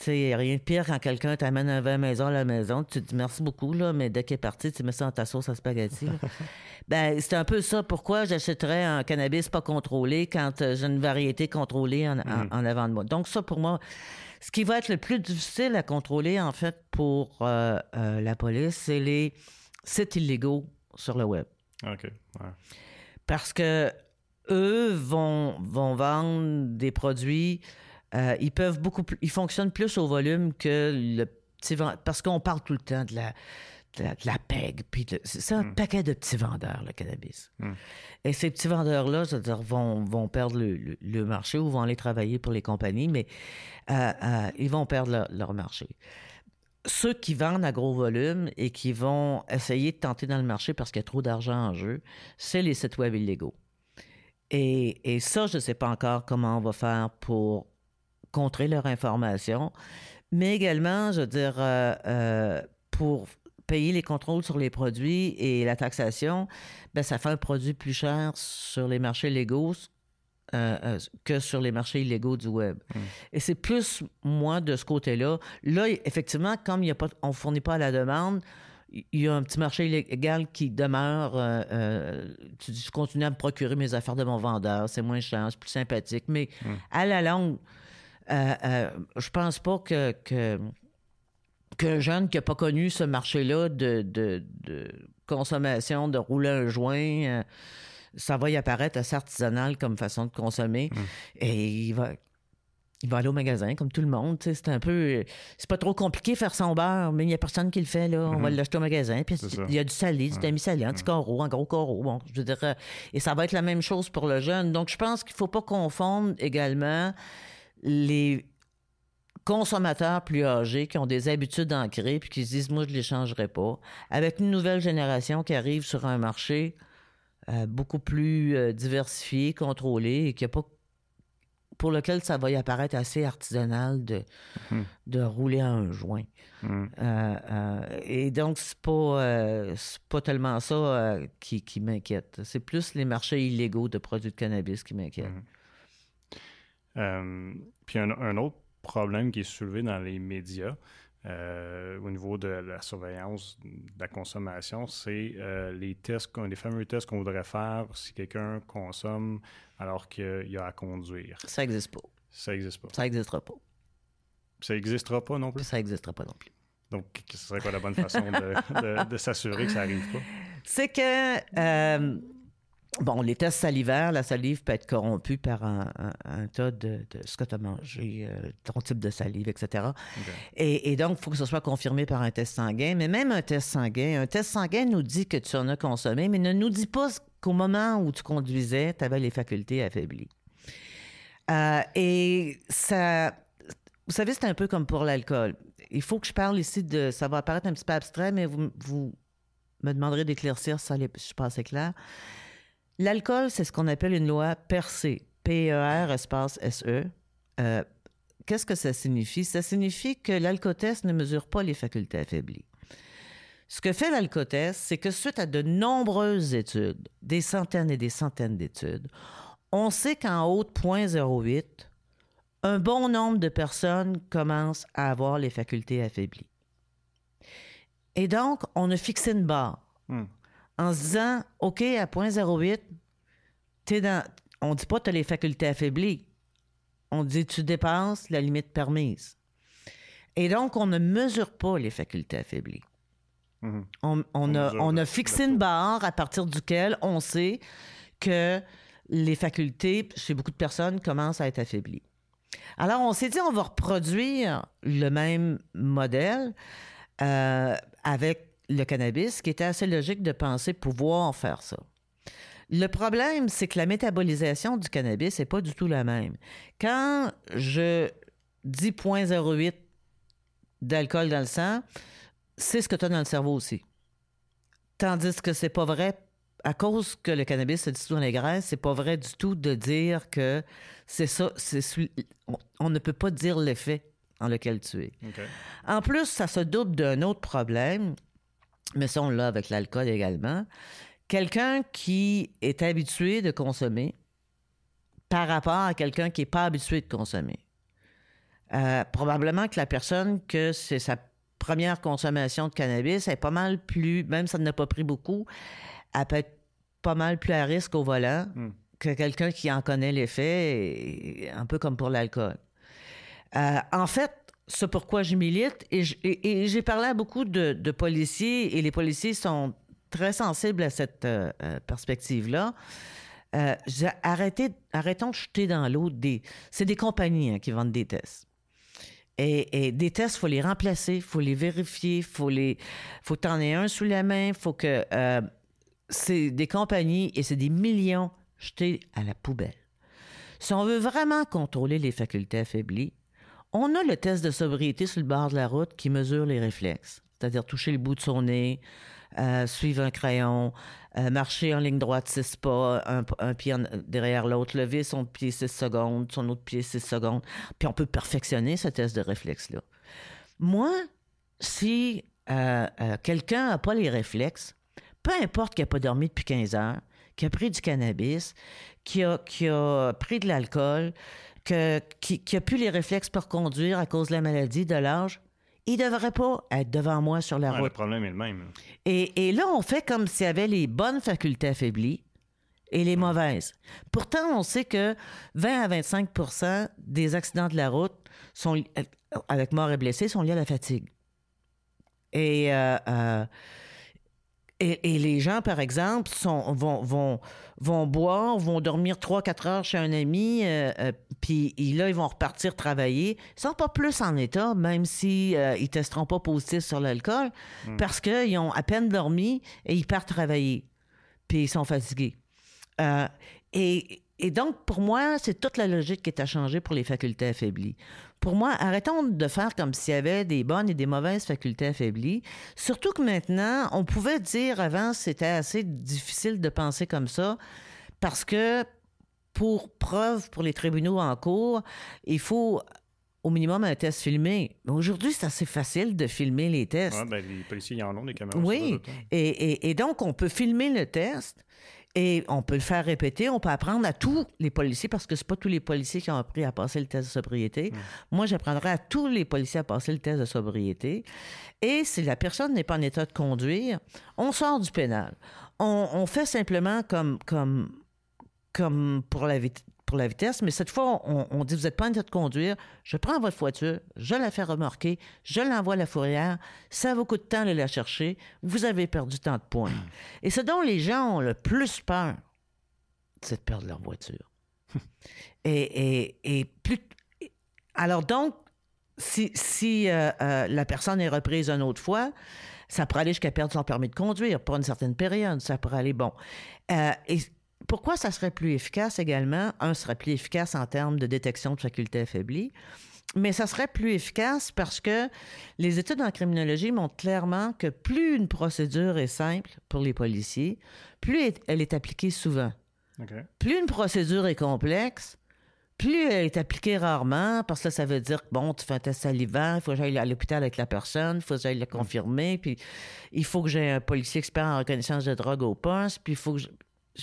Tu sais, rien de pire quand quelqu'un t'amène un vin maison à la maison, tu te dis merci beaucoup, là, mais dès qu'il est parti, tu mets ça dans ta sauce à spaghetti. *laughs* ben, c'est un peu ça. Pourquoi j'achèterais un cannabis pas contrôlé quand euh, j'ai une variété contrôlée en, mm. avant de moi? Donc, ça, pour moi, Ce qui va être le plus difficile à contrôler, en fait, pour euh, euh, la police, c'est les sites illégaux sur le web. OK. Parce que eux vont, vont vendre des produits. Euh, ils peuvent beaucoup plus. Ils fonctionnent plus au volume que le petit Parce qu'on parle tout le temps de la, de la, PEG. Puis c'est un hmm. paquet de petits vendeurs, le cannabis. Hmm. Et ces petits vendeurs-là, vont, vont perdre le, marché ou vont aller travailler pour les compagnies, mais euh, euh, ils vont perdre leur marché. Ceux qui vendent à gros volume et qui vont essayer de tenter dans le marché parce qu'il y a trop d'argent en jeu, c'est les sites web illégaux. Et, et ça, je ne sais pas encore comment on va faire pour contrer leur information, mais également, je veux dire, euh, pour payer les contrôles sur les produits et la taxation, ben, ça fait un produit plus cher sur les marchés légaux euh, euh, que sur les marchés illégaux du web. Hmm. Et c'est plus, moi, de ce côté-là. Là, effectivement, comme il a pas, on ne fournit pas à la demande, il y a un petit marché illégal qui demeure. Euh, je continue à me procurer mes affaires de mon vendeur. C'est moins cher, c'est plus sympathique. Mais hmm. à la longue, je pense pas que, que qu'un jeune qui n'a pas connu ce marché-là de, de, consommation, de rouler un joint, euh, ça va y apparaître assez artisanal comme façon de consommer. Hum. Et il va, il va aller au magasin comme tout le monde. C'est un peu. C'est pas trop compliqué faire son beurre, mais il n'y a personne qui le fait. Là. On va hum. l'acheter au magasin. Puis il y a du salé, du demi-salé, un petit carreau, un gros carreau. Bon, je veux dire, euh, et ça va être la même chose pour le jeune. Donc, je pense qu'il ne faut pas confondre également les consommateurs plus âgés qui ont des habitudes ancrées puis qui se disent moi je les changerai pas avec une nouvelle génération qui arrive sur un marché euh, beaucoup plus euh, diversifié, contrôlé et a pas pour lequel ça va y apparaître assez artisanal de, mhm. de rouler un joint. Mhm. Euh, et donc, c'est pas, pas tellement ça qui, qui m'inquiète. C'est plus les marchés illégaux de produits de cannabis qui m'inquiètent. Mhm. puis un, autre problème qui est soulevé dans les médias euh, au niveau de la surveillance de la consommation, c'est euh, les tests, les fameux tests qu'on voudrait faire si quelqu'un consomme alors qu'il a à conduire. Ça n'existe pas. Ça n'existe pas. Ça n'existera pas. Ça n'existera pas non plus? Ça n'existera pas non plus. Donc, ce serait quoi la bonne façon de, s'assurer que ça n'arrive pas? C'est que euh, Bon, les tests salivaires, la salive peut être corrompue par un, tas de, ce que tu as mangé, euh, ton type de salive, etc. Et, donc, il faut que ce soit confirmé par un test sanguin. Mais même un test sanguin, un test sanguin nous dit que tu en as consommé, mais ne nous dit pas qu'au moment où tu conduisais, tu avais les facultés affaiblies. Euh, et ça, vous savez, c'est un peu comme pour l'alcool. Il faut que je parle ici de, ça va apparaître un petit peu abstrait, mais vous, vous me demanderez d'éclaircir ça, je suis pas assez clair. L'alcool, c'est ce qu'on appelle une loi percée. P-E-R espace S-E. Euh, qu'est-ce que ça signifie? Ça signifie que l'alcotest ne mesure pas les facultés affaiblies. Ce que fait l'alcotest, c'est que suite à de nombreuses études, des centaines et des centaines d'études, on sait qu'en haut de 0.08, un bon nombre de personnes commencent à avoir les facultés affaiblies. Et donc, on a fixé une barre. Hmm en se disant, OK, à 0.08, t'es dans. On dit pas que tu as les facultés affaiblies. On dit tu dépasses la limite permise. Et donc, on ne mesure pas les facultés affaiblies. Mhm. On, a, on, a, fixé une barre à partir duquel on sait que les facultés, chez beaucoup de personnes, commencent à être affaiblies. Alors, on s'est dit, on va reproduire le même modèle euh, avec le cannabis, qui était assez logique de penser pouvoir faire ça. Le problème, c'est que la métabolisation du cannabis n'est pas du tout la même. Quand je dis 0.08 d'alcool dans le sang, c'est ce que tu as dans le cerveau aussi. Tandis que c'est pas vrai, à cause que le cannabis se dissout dans les graisses, c'est pas vrai du tout de dire que c'est ça, on, ne peut pas dire l'effet dans lequel tu es. En plus, ça se double d'un autre problème, mais ça, on l'a avec l'alcool également. Quelqu'un qui est habitué de consommer par rapport à quelqu'un qui n'est pas habitué de consommer. Euh, probablement que la personne que c'est sa première consommation de cannabis est pas mal plus, même si ça n'a pas pris beaucoup, elle peut être pas mal plus à risque au volant hmm. que quelqu'un qui en connaît l'effet, un peu comme pour l'alcool. en fait, c'est pourquoi je milite. Et j'ai parlé à beaucoup de, policiers et les policiers sont très sensibles à cette euh, euh, perspective-là. Euh, arrêtons de jeter dans l'eau des. C'est des compagnies hein, qui vendent des tests. Et, des tests, il faut les remplacer, il faut les vérifier, il faut les. faut que tu en aies un sous la main, faut que. Euh, c'est des compagnies et c'est des millions jetés à la poubelle. Si on veut vraiment contrôler les facultés affaiblies, on a le test de sobriété sur le bord de la route qui mesure les réflexes, c'est-à-dire toucher le bout de son nez, euh, suivre un crayon, euh, marcher en ligne droite six pas, un, pied derrière l'autre, lever son pied six secondes, son autre pied six secondes. Puis on peut perfectionner ce test de réflexe-là. Moi, si euh, quelqu'un n'a pas les réflexes, peu importe qu'il n'a pas dormi depuis 15 heures, qu'il a pris du cannabis, qu'il a pris de l'alcool, qui, qui a plus les réflexes pour conduire à cause de la maladie, de l'âge, il ne devrait pas être devant moi sur la route. Le problème est le même. Et, et là, on fait comme s'il y avait les bonnes facultés affaiblies et les mauvaises. Pourtant, on sait que 20 à 25 des accidents de la route sont, avec mort et blessés sont liés à la fatigue. Et euh, euh, et, les gens, par exemple, sont, vont, vont, vont boire, vont dormir 3-4 heures chez un ami, euh, euh, puis là, ils vont repartir travailler. Ils sont pas plus en état, même s'ils si, euh, ils testeront pas positif sur l'alcool, hmm. parce qu'ils ont à peine dormi et ils partent travailler. Puis ils sont fatigués. et, et donc, pour moi, c'est toute la logique qui est à changer pour les facultés affaiblies. Pour moi, arrêtons de faire comme s'il y avait des bonnes et des mauvaises facultés affaiblies. Surtout que maintenant, on pouvait dire avant, c'était assez difficile de penser comme ça, parce que pour preuve pour les tribunaux en cours, il faut au minimum un test filmé. Aujourd'hui, c'est assez facile de filmer les tests. Ouais, ben, les policiers en ont des caméras. Oui, et, et, donc on peut filmer le test et on peut le faire répéter, on peut apprendre à tous les policiers, parce que c'est pas tous les policiers qui ont appris à passer le test de sobriété. Hmm. Moi, j'apprendrai à tous les policiers à passer le test de sobriété. Et si la personne n'est pas en état de conduire, on sort du pénal. On, fait simplement comme, comme, comme pour la, pour la vitesse, mais cette fois, on, dit, vous n'êtes pas en train de conduire, je prends votre voiture, je la fais remorquer, je l'envoie à la fourrière, ça vous coûte de temps de la chercher, vous avez perdu tant de points. Et ce dont les gens ont le plus peur, c'est de perdre leur voiture. *laughs* et, plus... Alors donc, si, si euh, euh, la personne est reprise une autre fois, ça pourrait aller jusqu'à perdre son permis de conduire pour une certaine période. Ça pourrait aller bon. Euh, et pourquoi ça serait plus efficace également? Un serait plus efficace en termes de détection de facultés affaiblies, mais ça serait plus efficace parce que les études en criminologie montrent clairement que plus une procédure est simple pour les policiers, plus elle est appliquée souvent. Plus une procédure est complexe, plus elle est appliquée rarement, parce que ça veut dire que, bon, tu fais un test salivaire, il faut que j'aille à l'hôpital avec la personne, il faut que j'aille le confirmer, puis il faut que j'ai un policier expert en reconnaissance de drogue au poste, puis il faut que je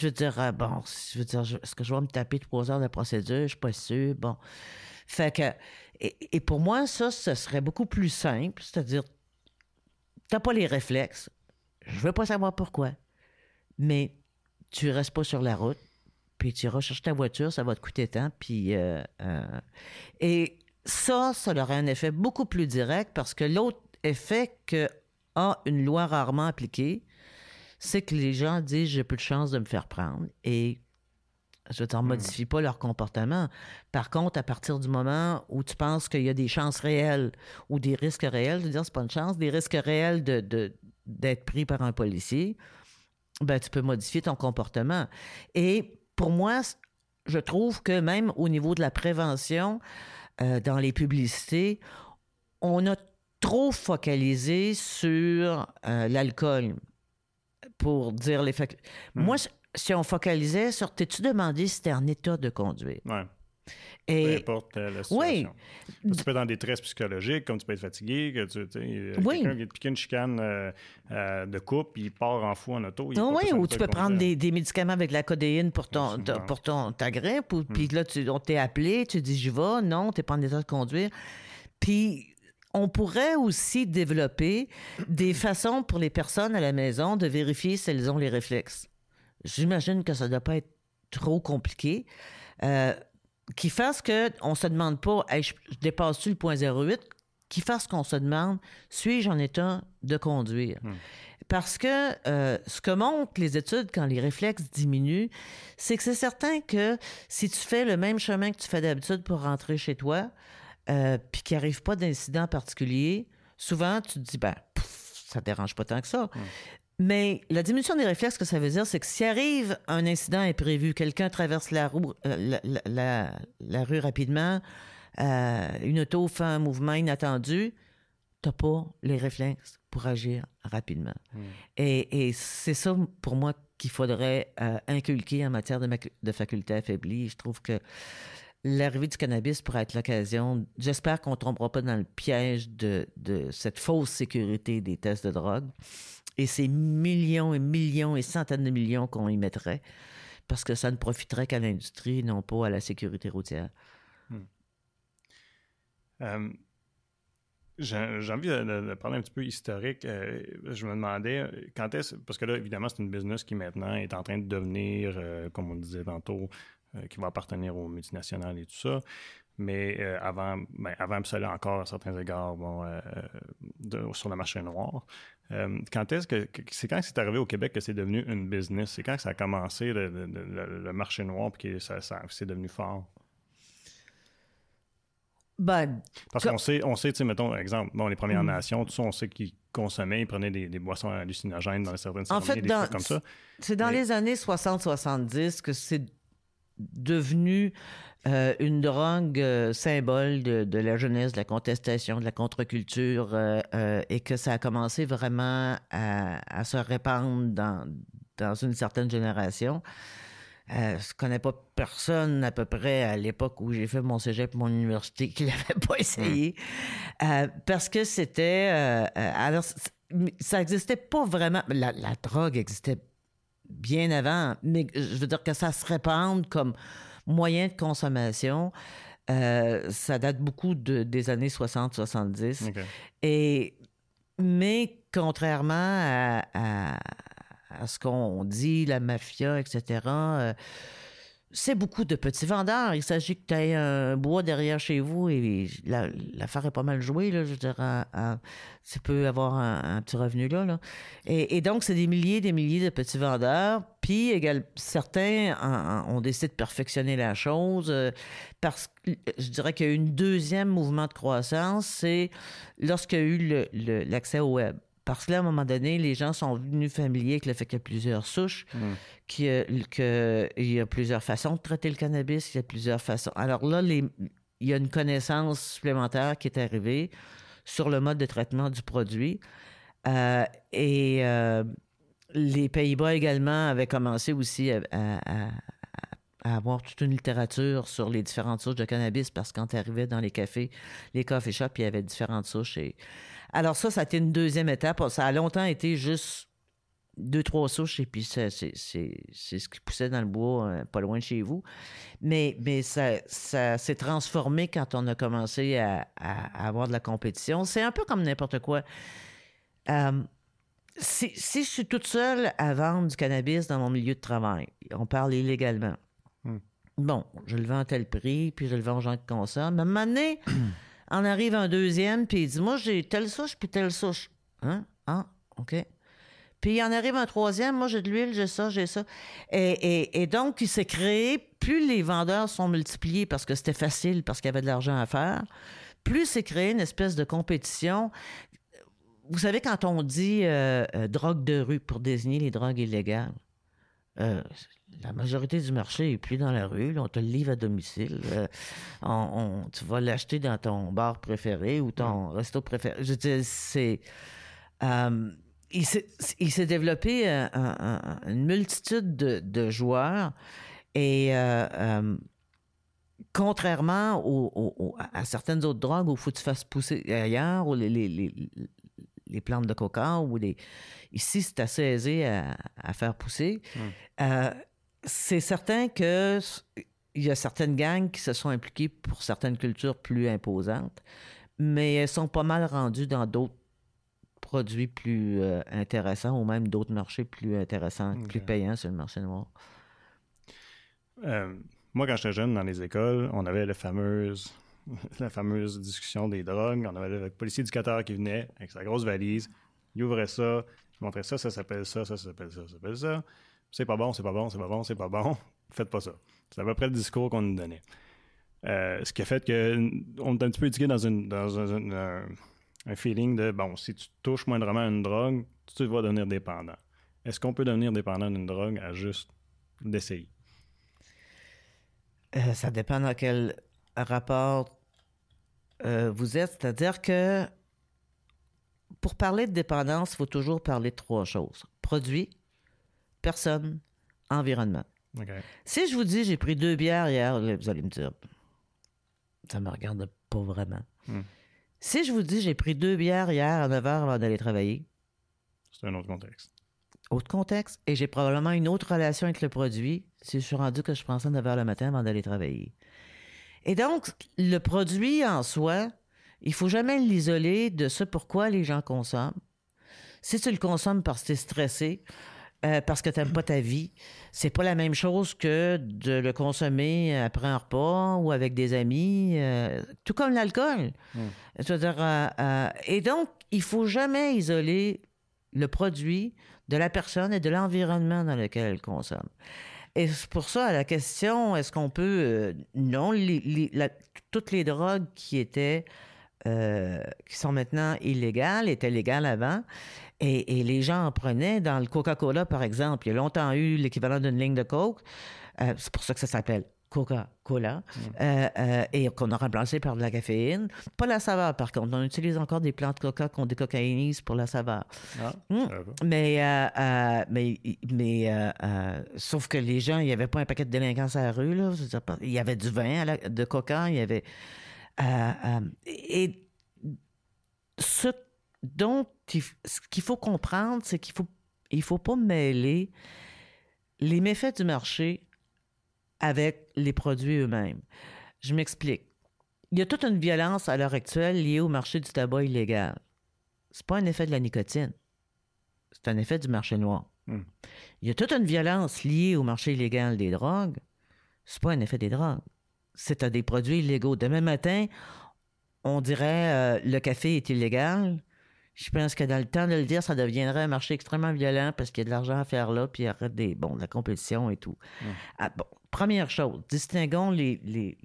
veux dire, euh, bon, je veux dire, est-ce que je vais me taper trois heures de procédure? Je suis pas sûr. Bon. Fait que, et, pour moi, ça, ce serait beaucoup plus simple. C'est-à-dire, t'as pas les réflexes. Je veux pas savoir pourquoi. Mais tu restes pas sur la route. Puis tu recherches ta voiture, ça va te coûter tant. Puis, euh, euh, et ça, ça aurait un effet beaucoup plus direct parce que l'autre effet que a une loi rarement appliquée, c'est que les gens disent j'ai plus de chance de me faire prendre et je ne hmm. modifie pas leur comportement. Par contre, à partir du moment où tu penses qu'il y a des chances réelles ou des risques réels, je veux dire, c'est pas une chance, des risques réels de, d'être pris par un policier, ben, tu peux modifier ton comportement. Et pour moi, je trouve que même au niveau de la prévention, euh, dans les publicités, on a trop focalisé sur euh, l'alcool pour dire les facultés. Hmm. Moi, si on focalisait sur t'es-tu demandé si t'es en état de conduire? Oui. Et... Peu importe euh, la situation. Oui. Tu peux être dans des stress psychologiques, comme tu peux être fatigué, que tu euh, oui. quelqu'un vient de piquer une chicane euh, de coupe, il part en fou en auto. oui, ou tu peux prendre des, des, médicaments avec la codéine pour ton, pour ton, ta grippe, ou, puis hmm. là, tu, on t'est appelé, tu dis j'y vais, non, t'es pas en état de conduire. Puis on pourrait aussi développer des façons pour les personnes à la maison de vérifier si elles ont les réflexes. J'imagine que ça ne doit pas être trop compliqué. Euh, qui fasse qu'on ne se demande pas, je, dépasse-tu le point 08, qui fasse qu'on se demande, suis-je en état de conduire? Hmm. Parce que euh, ce que montrent les études quand les réflexes diminuent, c'est que c'est certain que si tu fais le même chemin que tu fais d'habitude pour rentrer chez toi, euh, puis qu'il n'arrive pas d'incident particulier, souvent tu te dis, ben, ça ne dérange pas tant que ça. Mais la diminution des réflexes, ce que ça veut dire, c'est que s'il arrive un incident imprévu, quelqu'un traverse la, roue, euh, la, rue rapidement, euh, une auto fait un mouvement inattendu, tu n'as pas les réflexes pour agir rapidement. Et, c'est ça, pour moi, qu'il faudrait euh, inculquer en matière de, de facultés affaiblies. Je trouve que l'arrivée du cannabis pourrait être l'occasion. J'espère qu'on ne tombera pas dans le piège de, cette fausse sécurité des tests de drogue et ces millions et millions et centaines de millions qu'on y mettrait, parce que ça ne profiterait qu'à l'industrie, non pas à la sécurité routière. Hmm. Euh, j'ai envie de, parler un petit peu historique. Euh, je me demandais quand est-ce, parce que là, évidemment, c'est une business qui maintenant est en train de devenir, euh, comme on disait tantôt, qui va appartenir aux multinationales et tout ça. Mais avant, ben, avant cela encore, à certains égards, bon, sur le marché noir. Euh, quand est-ce que, c'est quand c'est arrivé au Québec que c'est devenu une business? C'est quand que ça a commencé le, marché noir et que ça, c'est devenu fort? Ben, Parce qu'on sait, on sait, tu sais, mettons, exemple, bon, les Premières mm. Nations, tout ça, on sait qu'ils consommaient, ils prenaient des, boissons hallucinogènes dans certaines en fait, des trucs comme ça. C'est dans les années 60-70 que c'est devenu euh, une drogue euh, symbole de, la jeunesse, de la contestation, de la contre-culture, euh, et que ça a commencé vraiment à, se répandre dans, dans, une certaine génération. je ne connais pas personne à peu près à l'époque où j'ai fait mon cégep mon université qui *laughs* l'avait pas essayé. parce que c'était... alors, ça n'existait pas vraiment... La, la drogue existait bien avant, mais je veux dire que ça se répande comme moyen de consommation. Euh, ça date beaucoup de, des années 60-70. Et, mais contrairement à, à, ce qu'on dit, la mafia, etc., c'est beaucoup de petits vendeurs. Il s'agit que tu aies un bois derrière chez vous et l'affaire est pas mal jouée. Là, je veux dire, tu peux avoir un, petit revenu là. Et, donc, c'est des milliers des milliers de petits vendeurs. Puis, certains ont décidé de perfectionner la chose euh, parce que je dirais qu'il y a eu une deuxième mouvement de croissance, c'est lorsqu'il y a eu l'accès au web. Parce que là, à un moment donné, les gens sont venus familiers avec le fait qu'il y a plusieurs souches, hmm. qu'il y, a plusieurs façons de traiter le cannabis, il y a plusieurs façons. Alors là, il y a une connaissance supplémentaire qui est arrivée sur le mode de traitement du produit. Euh, et euh, les Pays-Bas également avaient commencé aussi à, avoir toute une littérature sur les différentes souches de cannabis parce que quand tu arrivais dans les cafés, les coffee shops, il y avait différentes souches. Et alors ça, ça a été une deuxième étape. Ça a longtemps été juste deux, trois souches, et puis c'est ce qui poussait dans le bois, euh, pas loin de chez vous. Mais, mais ça, ça s'est transformé quand on a commencé à, avoir de la compétition. C'est un peu comme n'importe quoi. Euh, si, si, je suis toute seule à vendre du cannabis dans mon milieu de travail, on parle illégalement. Hmm. Bon, je le vends à tel prix, puis je le vends aux gens qui consomment. À un moment donné, *clears throat* en arrive un deuxième, puis il dit Moi, j'ai telle souche, puis telle souche. Hein? Ah, OK. Puis il en arrive un troisième, moi j'ai de l'huile, j'ai ça, j'ai ça. Et, donc, il s'est créé, plus les vendeurs sont multipliés parce que c'était facile, parce qu'il y avait de l'argent à faire, plus c'est créé une espèce de compétition. Vous savez, quand on dit euh, euh, drogue de rue pour désigner les drogues illégales, euh, la majorité du marché est plus dans la rue. on te le livre à domicile. Euh, on, tu vas l'acheter dans ton bar préféré ou ton resto préféré. Je veux c'est. Euh, il s'est développé une multitude de, joueurs et contrairement à certaines autres drogues où il faut que tu fasses pousser ailleurs, ou les, les plantes de coca ou les. Ici, c'est assez aisé à, faire pousser. Euh, c'est certain que il y a certaines gangs qui se sont impliquées pour certaines cultures plus imposantes, mais elles sont pas mal rendues dans d'autres produits plus euh, intéressants ou même d'autres marchés plus intéressants, plus payants sur le marché noir. Euh, Moi, quand j'étais jeune, dans les écoles, on avait la fameuse, *laughs* la fameuse discussion des drogues. On avait le policier éducateur qui venait avec sa grosse valise. Il ouvrait ça, il montrait ça, ça s'appelle ça, ça s'appelle ça, ça s'appelle ça. C'est pas bon, c'est pas bon, c'est pas bon, c'est pas bon. *laughs* Faites pas ça. C'est à peu près le discours qu'on nous donnait. Euh, ce qui a fait qu'on est un petit peu éduqué dans, une, dans un, un, feeling de bon, si tu touches moindrement à une drogue, tu vas devenir dépendant. Est-ce qu'on peut devenir dépendant d'une drogue à juste d'essayer? Euh, ça dépend dans quel rapport euh, vous êtes. C'est-à-dire que pour parler de dépendance, il faut toujours parler de trois choses. Produit, personne, environnement. Si je vous dis j'ai pris deux bières hier, vous allez me dire ça me regarde pas vraiment. Hmm. Si je vous dis j'ai pris deux bières hier à 9 h avant d'aller travailler. C'est un autre contexte. Autre contexte. Et j'ai probablement une autre relation avec le produit si je suis rendu que je prends ça à 9 h le matin avant d'aller travailler. Et donc, le produit en soi, il faut jamais l'isoler de ce pourquoi les gens consomment. Si tu le consommes parce que tu es stressé, euh, parce que tu n'aimes pas ta vie. C'est pas la même chose que de le consommer après un repas ou avec des amis, euh, tout comme l'alcool. Hmm. euh, et donc, il faut jamais isoler le produit de la personne et de l'environnement dans lequel elle consomme. Et pour ça, la question, est-ce qu'on peut... non, toutes les drogues qui étaient... qui sont maintenant illégales étaient légales avant. Et, les gens en prenaient. Dans le Coca-Cola, par exemple, il y a longtemps eu l'équivalent d'une ligne de Coke. Euh, c'est pour ça que ça s'appelle Coca-Cola, mm. euh, euh, et qu'on a remplacé par de la caféine. Pas la saveur, par contre. On utilise encore des plantes de coca qu'on décocaïnise pour la saveur. Ah, mm. Mais, mais, mais sauf que les gens, il n'y avait pas un paquet de délinquance à la rue. Là. il y avait du vin de coca, il y avait... et ce ce qu'il faut comprendre, c'est qu'il faut, il faut pas mêler les méfaits du marché avec les produits eux-mêmes. Je m'explique. Il y a toute une violence à l'heure actuelle liée au marché du tabac illégal. C'est pas un effet de la nicotine. C'est un effet du marché noir. Hmm. Il y a toute une violence liée au marché illégal des drogues. C'est pas un effet des drogues. C'est à des produits illégaux. Demain matin, on dirait euh, le café est illégal. Je pense que dans le temps de le dire, ça deviendrait un marché extrêmement violent parce qu'il y a de l'argent à faire là, puis il y aurait des, bon, de la compétition et tout. Ah, bon, première chose, distinguons les. les...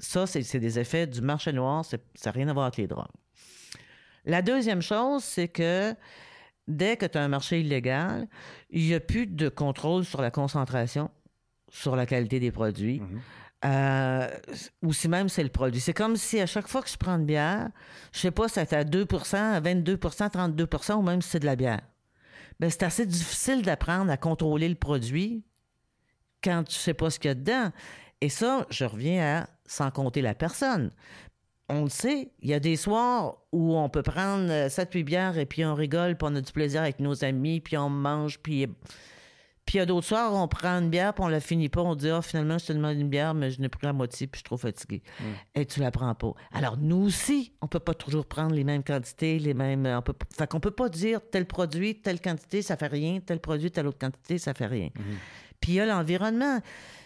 Ça, c'est des effets du marché noir, ça n'a rien à voir avec les drogues. La deuxième chose, c'est que dès que tu as un marché illégal, il n'y a plus de contrôle sur la concentration, sur la qualité des produits. Mm-hmm. Euh, ou si même c'est le produit. C'est comme si à chaque fois que je prends une bière, je sais pas, c'est à 2% à 22% 32% ou même si c'est de la bière. Ben, c'est assez difficile d'apprendre à contrôler le produit quand tu sais pas ce qu'il y a dedans. Et ça, je reviens à sans compter la personne. On le sait, il y a des soirs où on peut prendre 7-8 bières et puis on rigole, puis on a du plaisir avec nos amis, puis on mange, puis puis il y a d'autres soirs, on prend une bière, puis on la finit pas. On dit, ah, finalement, je te demande une bière, mais je n'ai pris la moitié, puis je suis trop fatigué. Mm. Et tu la prends pas. Alors, nous aussi, on peut pas toujours prendre les mêmes quantités, les mêmes. On peut... Fait qu'on peut pas dire tel produit, telle quantité, ça fait rien, tel produit, telle autre quantité, ça fait rien. Mm-hmm. Puis il y a l'environnement.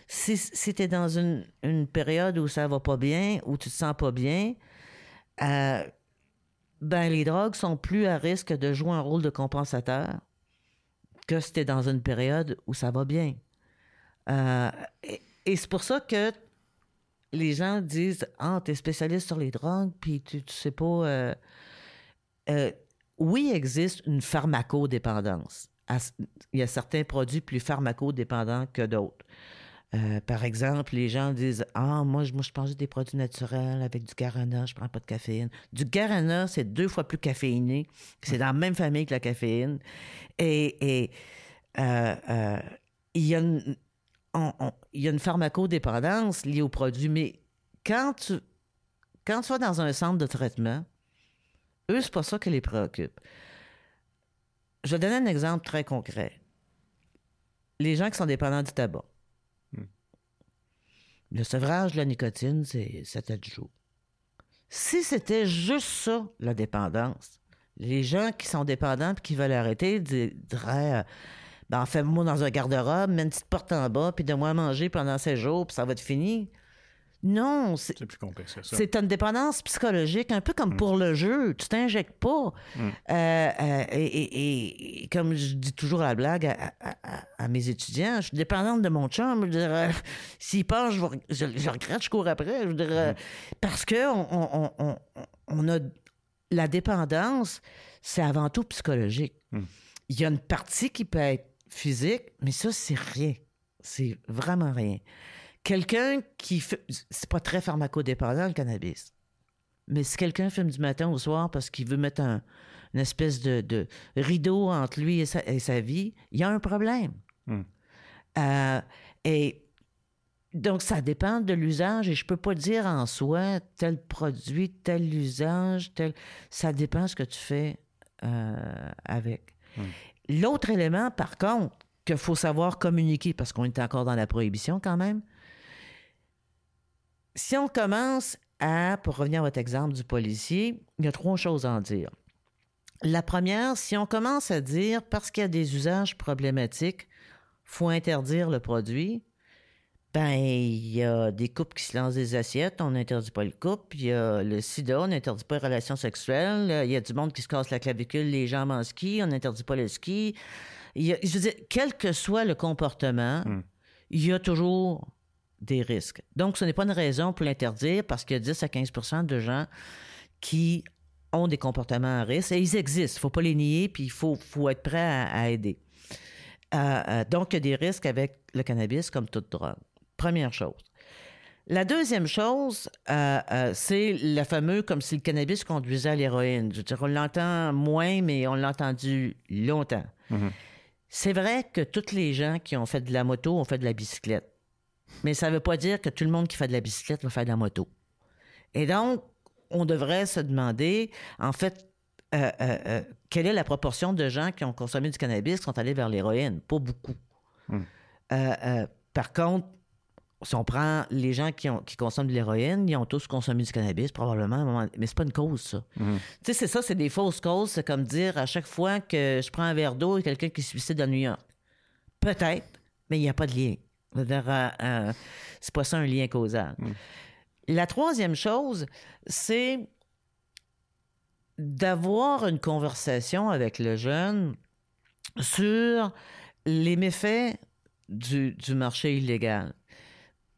Si, si tu es dans une, une, période où ça va pas bien, où tu te sens pas bien, euh, ben les drogues sont plus à risque de jouer un rôle de compensateur que c'était dans une période où ça va bien. Euh, et, c'est pour ça que les gens disent Ah, t'es spécialiste sur les drogues, puis tu, sais pas. Euh, euh, oui, existe une pharmacodépendance. Il y a certains produits plus pharmacodépendants que d'autres. Euh, par exemple, les gens disent Ah, moi, je, moi, je juste des produits naturels avec du guarana, je prends pas de caféine. Du guarana, c'est deux fois plus caféiné. C'est dans la même famille que la caféine. Et, euh, euh, il, y a une, il y a une pharmacodépendance liée aux produits, mais quand tu, quand tu vas dans un centre de traitement, eux, c'est pas ça qui les préoccupe. Je vais donner un exemple très concret. Les gens qui sont dépendants du tabac le sevrage de la nicotine, c'est 7 à 10 jours. Si c'était juste ça, la dépendance, les gens qui sont dépendants et qui veulent arrêter diraient ben, fais-moi dans un garde-robe, mets une petite porte en bas, puis donne-moi à manger pendant 16 jours, puis ça va être fini. Non, c'est plus complexe que ça. C'est une dépendance psychologique, un peu comme mm. pour le jeu. Tu t'injectes pas. Mm. Euh, euh, et, comme je dis toujours à la blague à, mes étudiants, je suis dépendante de mon chum. Je dirais, *laughs* s'il part, je, je, regrette, je cours après. Je mm. Parce que on, a la dépendance, c'est avant tout psychologique. Il y a une partie qui peut être physique, mais ça, c'est rien. C'est vraiment rien. Quelqu'un qui fait. C'est pas très pharmacodépendant, le cannabis. Mais si quelqu'un fume du matin au soir parce qu'il veut mettre un, une espèce de, rideau entre lui et sa, vie, il y a un problème. Hmm. Euh, et donc, ça dépend de l'usage et je peux pas dire en soi tel produit, tel usage, tel. Ça dépend ce que tu fais euh, avec. Hmm. L'autre élément, par contre, qu'il faut savoir communiquer, parce qu'on est encore dans la prohibition quand même, si on commence à, pour revenir à votre exemple du policier, il y a trois choses à en dire. La première, si on commence à dire parce qu'il y a des usages problématiques, faut interdire le produit, ben il y a des couples qui se lancent des assiettes, on n'interdit pas le couple. Il y a le sida, on n'interdit pas les relations sexuelles. Il y a du monde qui se casse la clavicule, les jambes en ski, on n'interdit pas le ski. je veux dire, quel que soit le comportement, hmm. il y a toujours des risques. Donc, ce n'est pas une raison pour l'interdire parce qu'il y a 10 à 15% de gens qui ont des comportements à risque et ils existent. Il ne faut pas les nier, puis il faut, faut être prêt à, aider. Euh, euh, donc, il y a des risques avec le cannabis comme toute drogue. Première chose. La deuxième chose, euh, c'est le fameux comme si le cannabis conduisait à l'héroïne. Je veux dire, on l'entend moins, mais on l'a entendu longtemps. Mm-hmm. C'est vrai que toutes les gens qui ont fait de la moto ont fait de la bicyclette. Mais ça ne veut pas dire que tout le monde qui fait de la bicyclette va faire de la moto. Et donc, on devrait se demander, en fait, euh, euh, euh, quelle est la proportion de gens qui ont consommé du cannabis qui sont allés vers l'héroïne? Pas beaucoup. Hmm. par contre, si on prend les gens qui, ont, qui consomment de l'héroïne, ils ont tous consommé du cannabis, probablement, mais c'est pas une cause, ça. Hmm. Tu sais, c'est ça, c'est des fausses causes. C'est comme dire à chaque fois que je prends un verre d'eau, il y a quelqu'un qui se suicide à New York. Peut-être, mais il n'y a pas de lien. Euh, euh, c'est pas ça un lien causal. Hmm. La troisième chose, c'est d'avoir une conversation avec le jeune sur les méfaits du, marché illégal.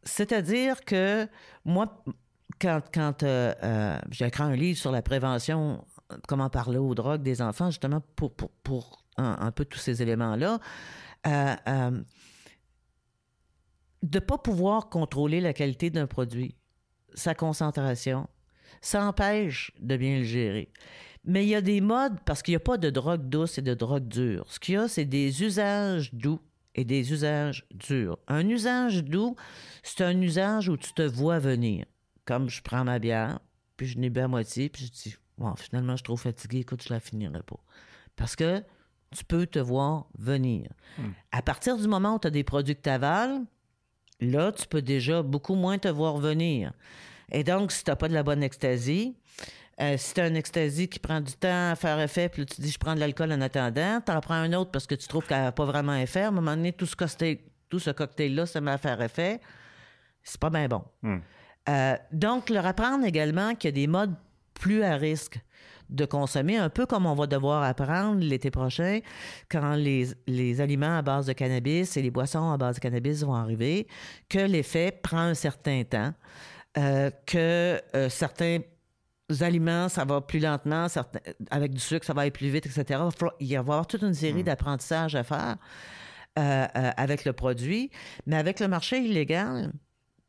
C'est-à-dire que moi, quand, quand euh, j'ai écrit un livre sur la prévention, comment parler aux drogues des enfants, justement pour, pour, un, peu tous ces éléments-là, de ne pas pouvoir contrôler la qualité d'un produit, sa concentration, ça empêche de bien le gérer. Mais il y a des modes, parce qu'il n'y a pas de drogue douce et de drogue dure. Ce qu'il y a, c'est des usages doux et des usages durs. Un usage doux, c'est un usage où tu te vois venir. Comme je prends ma bière, puis je n'ai bu à moitié, puis je dis, bon, finalement, je suis trop fatigué, écoute, je la finirai pas. Parce que tu peux te voir venir. Hmm. À partir du moment où tu as des produits que tu avales, là, tu peux déjà beaucoup moins te voir venir. Et donc, si tu n'as pas de la bonne extasie, euh, si tu as une extasie qui prend du temps à faire effet, puis tu dis je prends de l'alcool en attendant, tu en prends un autre parce que tu trouves qu'elle n'a pas vraiment effet. À un moment donné, tout ce cocktail-là, ça m'a faire effet. C'est pas bien bon. Hmm. Euh, donc, leur apprendre également qu'il y a des modes plus à risque de consommer, un peu comme on va devoir apprendre l'été prochain quand les, les, aliments à base de cannabis et les boissons à base de cannabis vont arriver, que l'effet prend un certain temps, euh, que euh, certains aliments, ça va plus lentement, certains, avec du sucre, ça va aller plus vite, etc. Il va y avoir toute une série mm. d'apprentissages à faire euh, avec le produit, mais avec le marché illégal,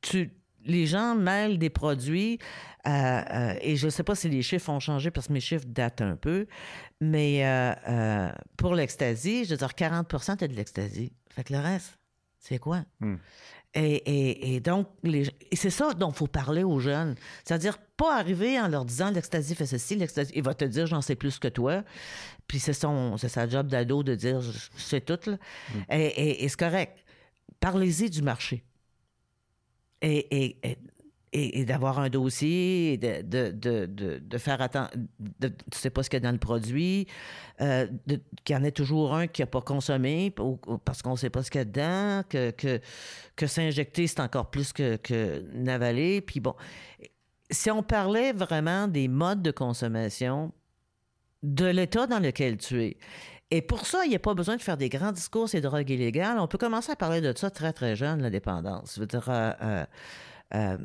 tu, les gens mêlent des produits euh, euh, et je ne sais pas si les chiffres ont changé parce que mes chiffres datent un peu, mais euh, pour l'ecstasy, je veux dire 40 c'est de l'ecstasy. Fait que le reste, c'est quoi? Hmm. Et, donc, c'est ça dont il faut parler aux jeunes. C'est-à-dire, pas arriver en leur disant l'ecstasy fait ceci, l'ecstasy. Il va te dire j'en sais plus que toi. Puis c'est son, c'est sa job d'ado de dire c'est tout. Là. Hmm. Et, et c'est correct. Parlez-y du marché. Et, et, d'avoir un dossier, de, de, de, de faire attention, tu sais pas ce qu'il y a dans le produit, euh, qu'il y en ait toujours un qui n'a pas consommé parce qu'on sait pas ce qu'il y a dedans, que, que, que s'injecter, c'est encore plus que, que n'avaler. Puis bon, si on parlait vraiment des modes de consommation, de l'état dans lequel tu es, et pour ça, il n'y a pas besoin de faire des grands discours sur les drogues illégales. On peut commencer à parler de ça très, très jeune, la dépendance. Je veux dire, euh, euh,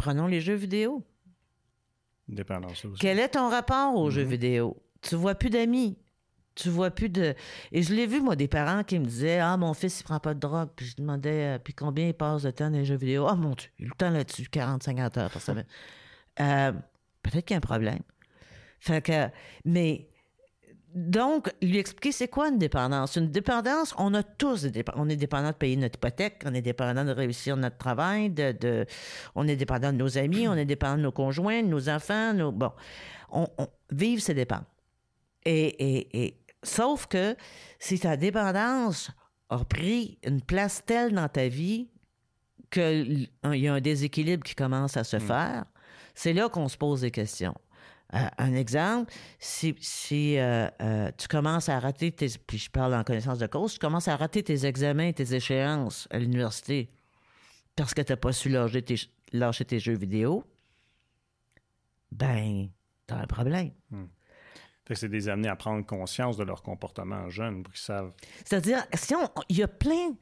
Prenons les jeux vidéo. Dépendance aussi. Quel est ton rapport aux jeux mhm. vidéo? Tu vois plus d'amis. Tu vois plus de. Et je l'ai vu, moi, des parents qui me disaient Ah, mon fils, il prend pas de drogue. Puis je demandais euh, Puis combien il passe de temps dans les jeux vidéo? Ah, mon Dieu, le temps là-dessus, 40-50 heures par semaine. Euh, peut-être qu'il y a un problème. Fait que. Mais donc, lui expliquer c'est quoi une dépendance? Une dépendance, on a tous des On est dépendant de payer notre hypothèque, on est dépendant de réussir notre travail, de, on est dépendant de nos amis, on est dépendant de nos conjoints, de nos enfants. Nos, bon, on, vivre, c'est dépend. Et, et, sauf que si ta dépendance a pris une place telle dans ta vie qu'il y a un déséquilibre qui commence à se mm. faire, c'est là qu'on se pose des questions. Euh, un exemple, si, si euh, euh, tu commences à rater tes. Puis je parle en connaissance de cause, tu commences à rater tes examens, tes échéances à l'université parce que tu n'as pas su lâcher tes, lâcher tes, jeux vidéo, ben, tu as un problème. Hmm. c'est des amener à prendre conscience de leur comportement jeune pour qu'ils savent. C'est-à-dire, si il y a plein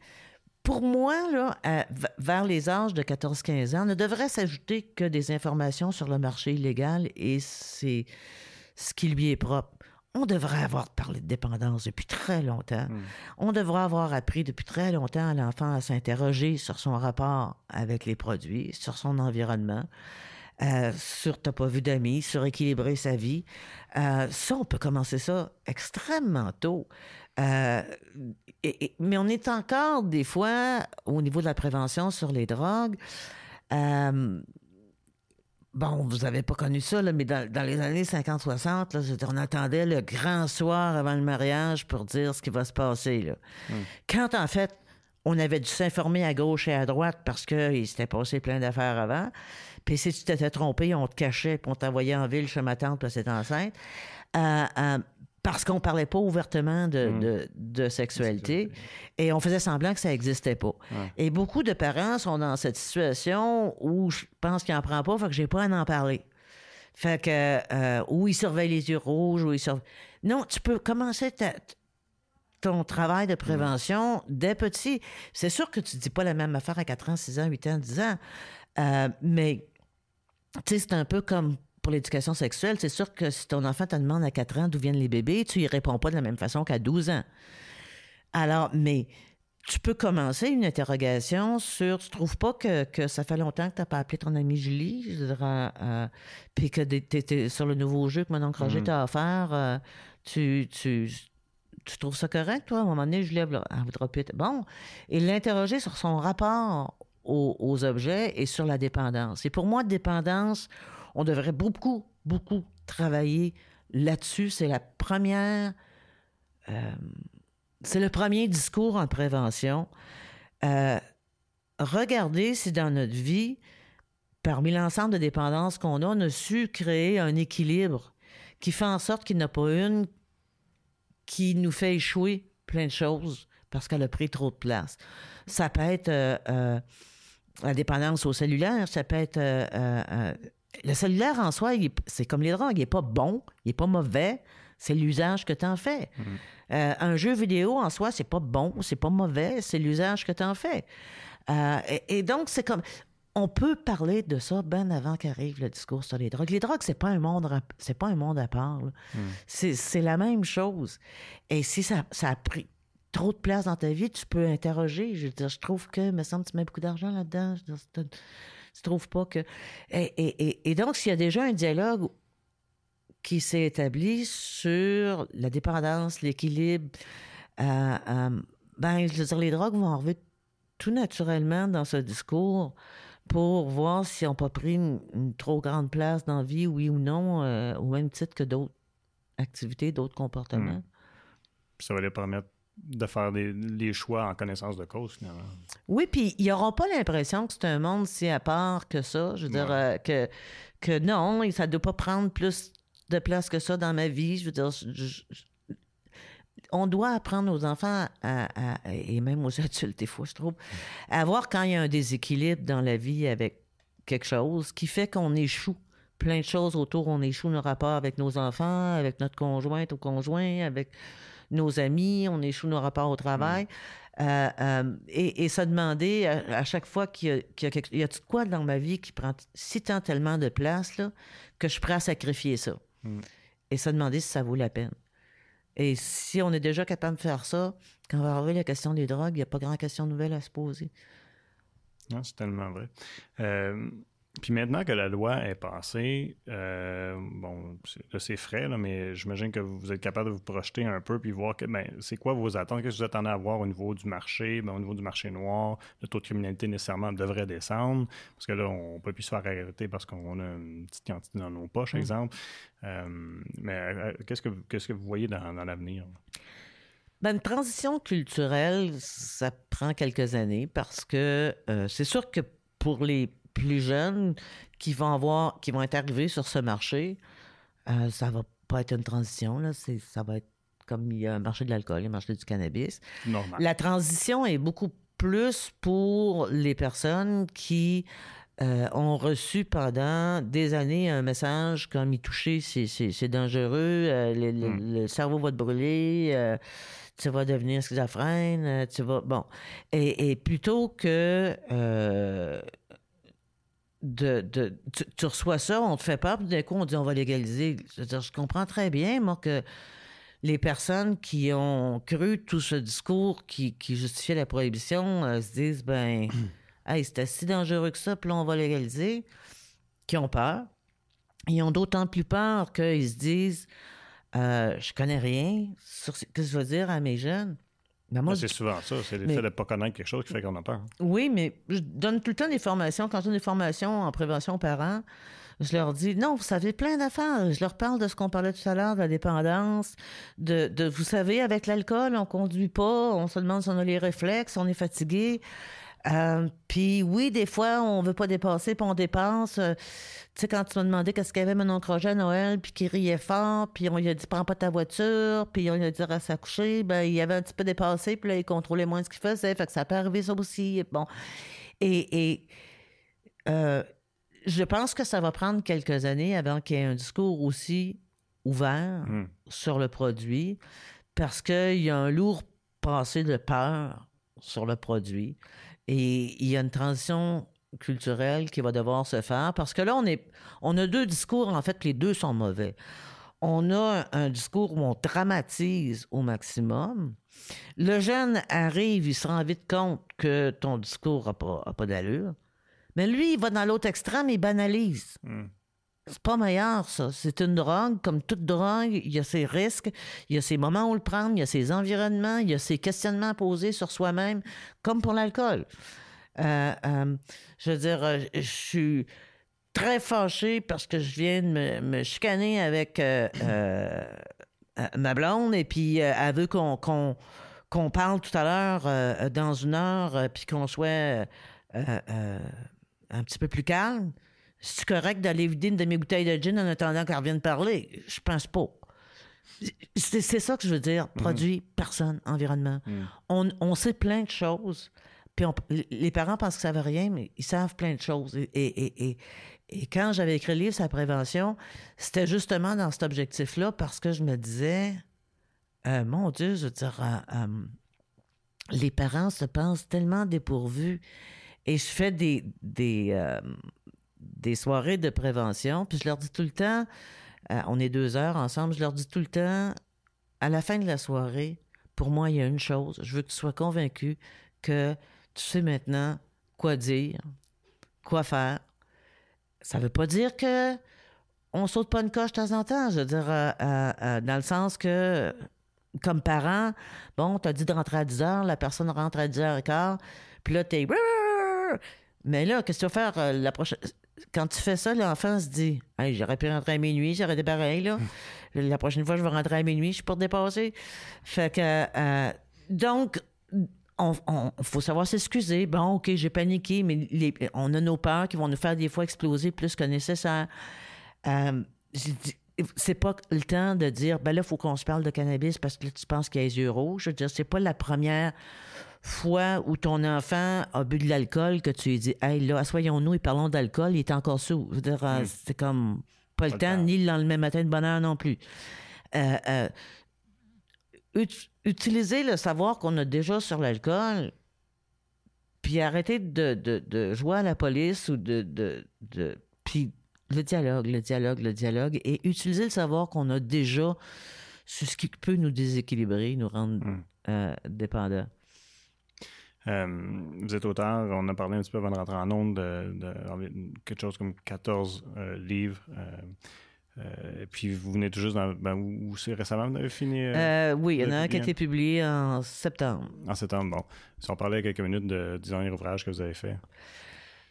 pour moi, là, vers les âges de 14-15 ans, ne devrait s'ajouter que des informations sur le marché illégal et c'est ce qui lui est propre. On devrait avoir parlé de dépendance depuis très longtemps. Hmm. On devrait avoir appris depuis très longtemps à l'enfant à s'interroger sur son rapport avec les produits, sur son environnement. Euh, sur t'as pas vu d'amis, sur équilibrer sa vie. Euh, ça, on peut commencer ça extrêmement tôt. Euh, mais on est encore des fois au niveau de la prévention sur les drogues. Bon, vous n'avez pas connu ça, mais dans, les années 50-60, on attendait le grand soir avant le mariage pour dire ce qui va se passer. Là. Hmm. Quand en fait, on avait dû s'informer à gauche et à droite parce qu'il s'était passé plein d'affaires avant. Puis si tu t'étais trompé, on te cachait, puis on t'envoyait en ville chez ma tante que c'était enceinte. Euh, euh parce qu'on parlait pas ouvertement de, mm. de, sexualité et on faisait semblant que ça n'existait pas. Et beaucoup de parents sont dans cette situation où je pense qu'ils n'en prennent pas, fait que j'ai pas à en parler. Fait que, euh, où ils surveillent les yeux rouges, où ils surveillent... Non, tu peux commencer ton travail de prévention dès petit. C'est sûr que tu dis pas la même affaire à 4 ans, 6 ans, 8 ans, 10 ans, euh, mais tu sais, c'est un peu comme pour l'éducation sexuelle, c'est sûr que si ton enfant te demande à 4 ans d'où viennent les bébés, tu y réponds pas de la même façon qu'à 12 ans. Alors, mais tu peux commencer une interrogation sur tu trouves pas que, que ça fait longtemps que tu n'as pas appelé ton ami Julie, je dirais, euh, puis que tu étais sur le nouveau jeu que mon oncle Roger mm. t'a offert, euh, tu, tu, tu trouves ça correct, toi? À un moment donné, Julie, elle voudra plus être... Bon, et l'interroger sur son rapport aux, objets et sur la dépendance. Et pour moi, dépendance, on devrait beaucoup, beaucoup travailler là-dessus. C'est la première. Euh, c'est le premier discours en prévention. Euh, regardez si dans notre vie, parmi l'ensemble de dépendances qu'on a, on a su créer un équilibre qui fait en sorte qu'il n'y en a pas une qui nous fait échouer plein de choses parce qu'elle a pris trop de place. Ça peut être euh, la dépendance au cellulaire, ça peut être le cellulaire en soi, c'est comme les drogues, il n'est pas bon, il n'est pas mauvais, c'est l'usage que tu en fais. Mhm. Euh, un jeu vidéo en soi, c'est pas bon, c'est pas mauvais, c'est l'usage que tu en fais. Euh, et, donc, c'est comme. On peut parler de ça bien avant qu'arrive le discours sur les drogues. Les drogues, c'est pas un monde, c'est pas un monde à part. Mhm. C'est la même chose. Et si ça, ça a pris trop de place dans ta vie, tu peux interroger. Je veux dire, je trouve que, me semble, tu mets beaucoup d'argent là-dedans. Tu trouves pas que. Et, donc, s'il y a déjà un dialogue qui s'est établi sur la dépendance, l'équilibre, euh, euh, ben, je veux dire, les drogues vont arriver tout naturellement dans ce discours pour voir si on pas pris une, trop grande place dans la vie, oui ou non, euh, au même titre que d'autres activités, d'autres comportements. Hmm. Ça va les permettre de faire des, les choix en connaissance de cause, finalement. Oui, puis ils n'auront pas l'impression que c'est un monde si à part que ça. Je veux dire, euh, que, que non, ça ne doit pas prendre plus de place que ça dans ma vie. Je veux dire, on doit apprendre aux enfants, et même aux *laughs* adultes, des fois, je trouve, à voir quand il y a un déséquilibre dans la vie avec quelque chose qui fait qu'on échoue. Plein de choses autour, on échoue nos rapports avec nos enfants, avec notre conjointe ou conjoint, avec nos amis, on échoue nos rapports au travail. Mm. Euh, euh, et, se demander à, chaque fois qu'il y a, qu'il y a quelque y a quoi dans ma vie qui prend si tant tellement de place là, que je suis prêt à sacrifier ça? Mm. Et se demander si ça vaut la peine. Et si on est déjà capable de faire ça, quand on va arriver la question des drogues, il n'y a pas grand question nouvelle à se poser. Non, c'est tellement vrai. Euh, puis maintenant que la loi est passée, euh, bon, c'est frais, là, mais j'imagine que vous êtes capable de vous projeter un peu puis voir que ben, c'est quoi vos attentes, qu'est-ce que vous attendez à voir au niveau du marché, ben, au niveau du marché noir, le taux de criminalité nécessairement devrait descendre, parce que là, on ne peut plus se faire arrêter parce qu'on a une petite quantité dans nos poches, par mm. exemple. Euh, mais euh, qu'est-ce que, qu'est-ce que vous voyez dans, l'avenir? Ben, une transition culturelle, ça prend quelques années parce que c'est sûr que pour les plus jeunes qui vont avoir, qui vont être arrivés sur ce marché, euh, ça va pas être une transition. Là. ça va être comme il y a un marché de l'alcool, un marché du cannabis. La transition est beaucoup plus pour les personnes qui euh, ont reçu pendant des années un message comme y toucher, c'est dangereux, euh, hmm. le, cerveau va te brûler, tu vas devenir schizophrène, tu vas. Bon. Et, et plutôt que de, tu, reçois ça, on te fait peur, puis d'un coup, on dit on va légaliser. Je, comprends très bien, moi, que les personnes qui ont cru tout ce discours qui, justifiait la prohibition euh, se disent ben, *clears throat* hey, c'était si dangereux que ça, puis là, on va légaliser, qui ont peur. Ils ont d'autant plus peur qu'ils se disent euh, je connais rien sur ce que je veux dire à mes jeunes. Ben, c'est souvent ça, c'est le fait de ne pas connaître quelque chose qui fait qu'on a peur. Oui, mais je donne tout le temps des formations. Quand j'ai des formations en prévention aux parents, je leur dis non, vous savez plein d'affaires. Je leur parle de ce qu'on parlait tout à l'heure, de la dépendance, de, de vous savez, avec l'alcool, on conduit pas, on se demande si on a les réflexes, on est fatigué. Euh, puis oui, des fois, on veut pas dépasser, puis on dépense. Euh, tu sais, quand tu m'as demandé qu'est-ce qu'il y avait mon oncle Roger à Noël, puis qu'il riait fort, puis on lui a dit prends pas ta voiture, puis on lui a dit à s'accoucher, ben il avait un petit peu dépassé, puis là, il contrôlait moins ce qu'il faisait. Fait que ça peut arriver ça aussi. Bon. Et, euh, je pense que ça va prendre quelques années avant qu'il y ait un discours aussi ouvert hmm. sur le produit, parce qu'il y a un lourd passé de peur sur le produit. Et il y a une transition culturelle qui va devoir se faire parce que là, on, est, on a deux discours, en fait, les deux sont mauvais. On a un discours où on dramatise au maximum. Le jeune arrive, il se rend vite compte que ton discours n'a pas, pas d'allure. Mais lui, il va dans l'autre extrême, il banalise. Hmm. C'est pas meilleur, ça. C'est une drogue. Comme toute drogue, il y a ses risques, il y a ses moments où le prendre, il y a ses environnements, il y a ses questionnements posés sur soi-même, comme pour l'alcool. Euh, euh, je veux dire, euh, je suis très fâché parce que je viens de me, chicaner avec ma blonde et puis elle veut qu'on qu'on parle tout à l'heure dans une heure puis qu'on soit un petit peu plus calme. C'est correct d'aller vider une demi-bouteille de gin en attendant qu'elle revienne parler? Je pense pas. C'est ça que je veux dire. Mm. Produit, personne, environnement. Mm. On, on, sait plein de choses. Puis les parents pensent qu'ils savent rien, mais ils savent plein de choses. Et, et, et, et quand j'avais écrit le livre sur la prévention, c'était justement dans cet objectif-là parce que je me disais, euh, mon Dieu, je veux dire, euh, euh, les parents se pensent tellement dépourvus. Et je fais des, des, des soirées de prévention, puis je leur dis tout le temps, euh, on est deux heures ensemble, je leur dis tout le temps, à la fin de la soirée, pour moi, il y a une chose, je veux que tu sois convaincu que tu sais maintenant quoi dire, quoi faire. Ça veut pas dire que on saute pas une coche de temps en temps, je veux dire, euh, euh, dans le sens que, comme parent, bon, tu as dit de rentrer à 10 heures, la personne rentre à 10 heures et quart, puis là, t'es... Mais là, qu'est-ce que tu vas faire la prochaine? Quand tu fais ça, l'enfant se dit hey, j'aurais pu rentrer à minuit, j'aurais été pareil. Là. La prochaine fois, je vais rentrer à minuit, je suis pour dépasser. Fait que euh, donc, on, faut savoir s'excuser. Bon, OK, j'ai paniqué, mais on a nos peurs qui vont nous faire des fois exploser plus que nécessaire. Euh, c'est pas le temps de dire, ben là, il faut qu'on se parle de cannabis parce que tu penses qu'il y a les yeux rouges. Je veux dire, c'est pas la première fois où ton enfant a bu de l'alcool que tu lui dis, hey, là, assoyons-nous et parlons d'alcool, il est encore sous. Euh, hmm. c'est comme pas, le temps, ni le lendemain matin de bonheur non plus. Euh, euh, utiliser le savoir qu'on a déjà sur l'alcool, puis arrêter de, jouer à la police ou de. de, puis le dialogue, le dialogue, le dialogue, et utiliser le savoir qu'on a déjà sur ce qui peut nous déséquilibrer, nous rendre hmm. dépendants. Euh, vous êtes auteur, on a parlé un petit peu avant de rentrer en ondes de, quelque chose comme 14 euh, livres. Euh, et puis vous venez tout juste dans. Ben, où, c'est récemment vous avez fini? oui, il y en a un qui a été publié en septembre. En septembre, bon. Si on parlait quelques minutes de, du dernier ouvrage que vous avez fait.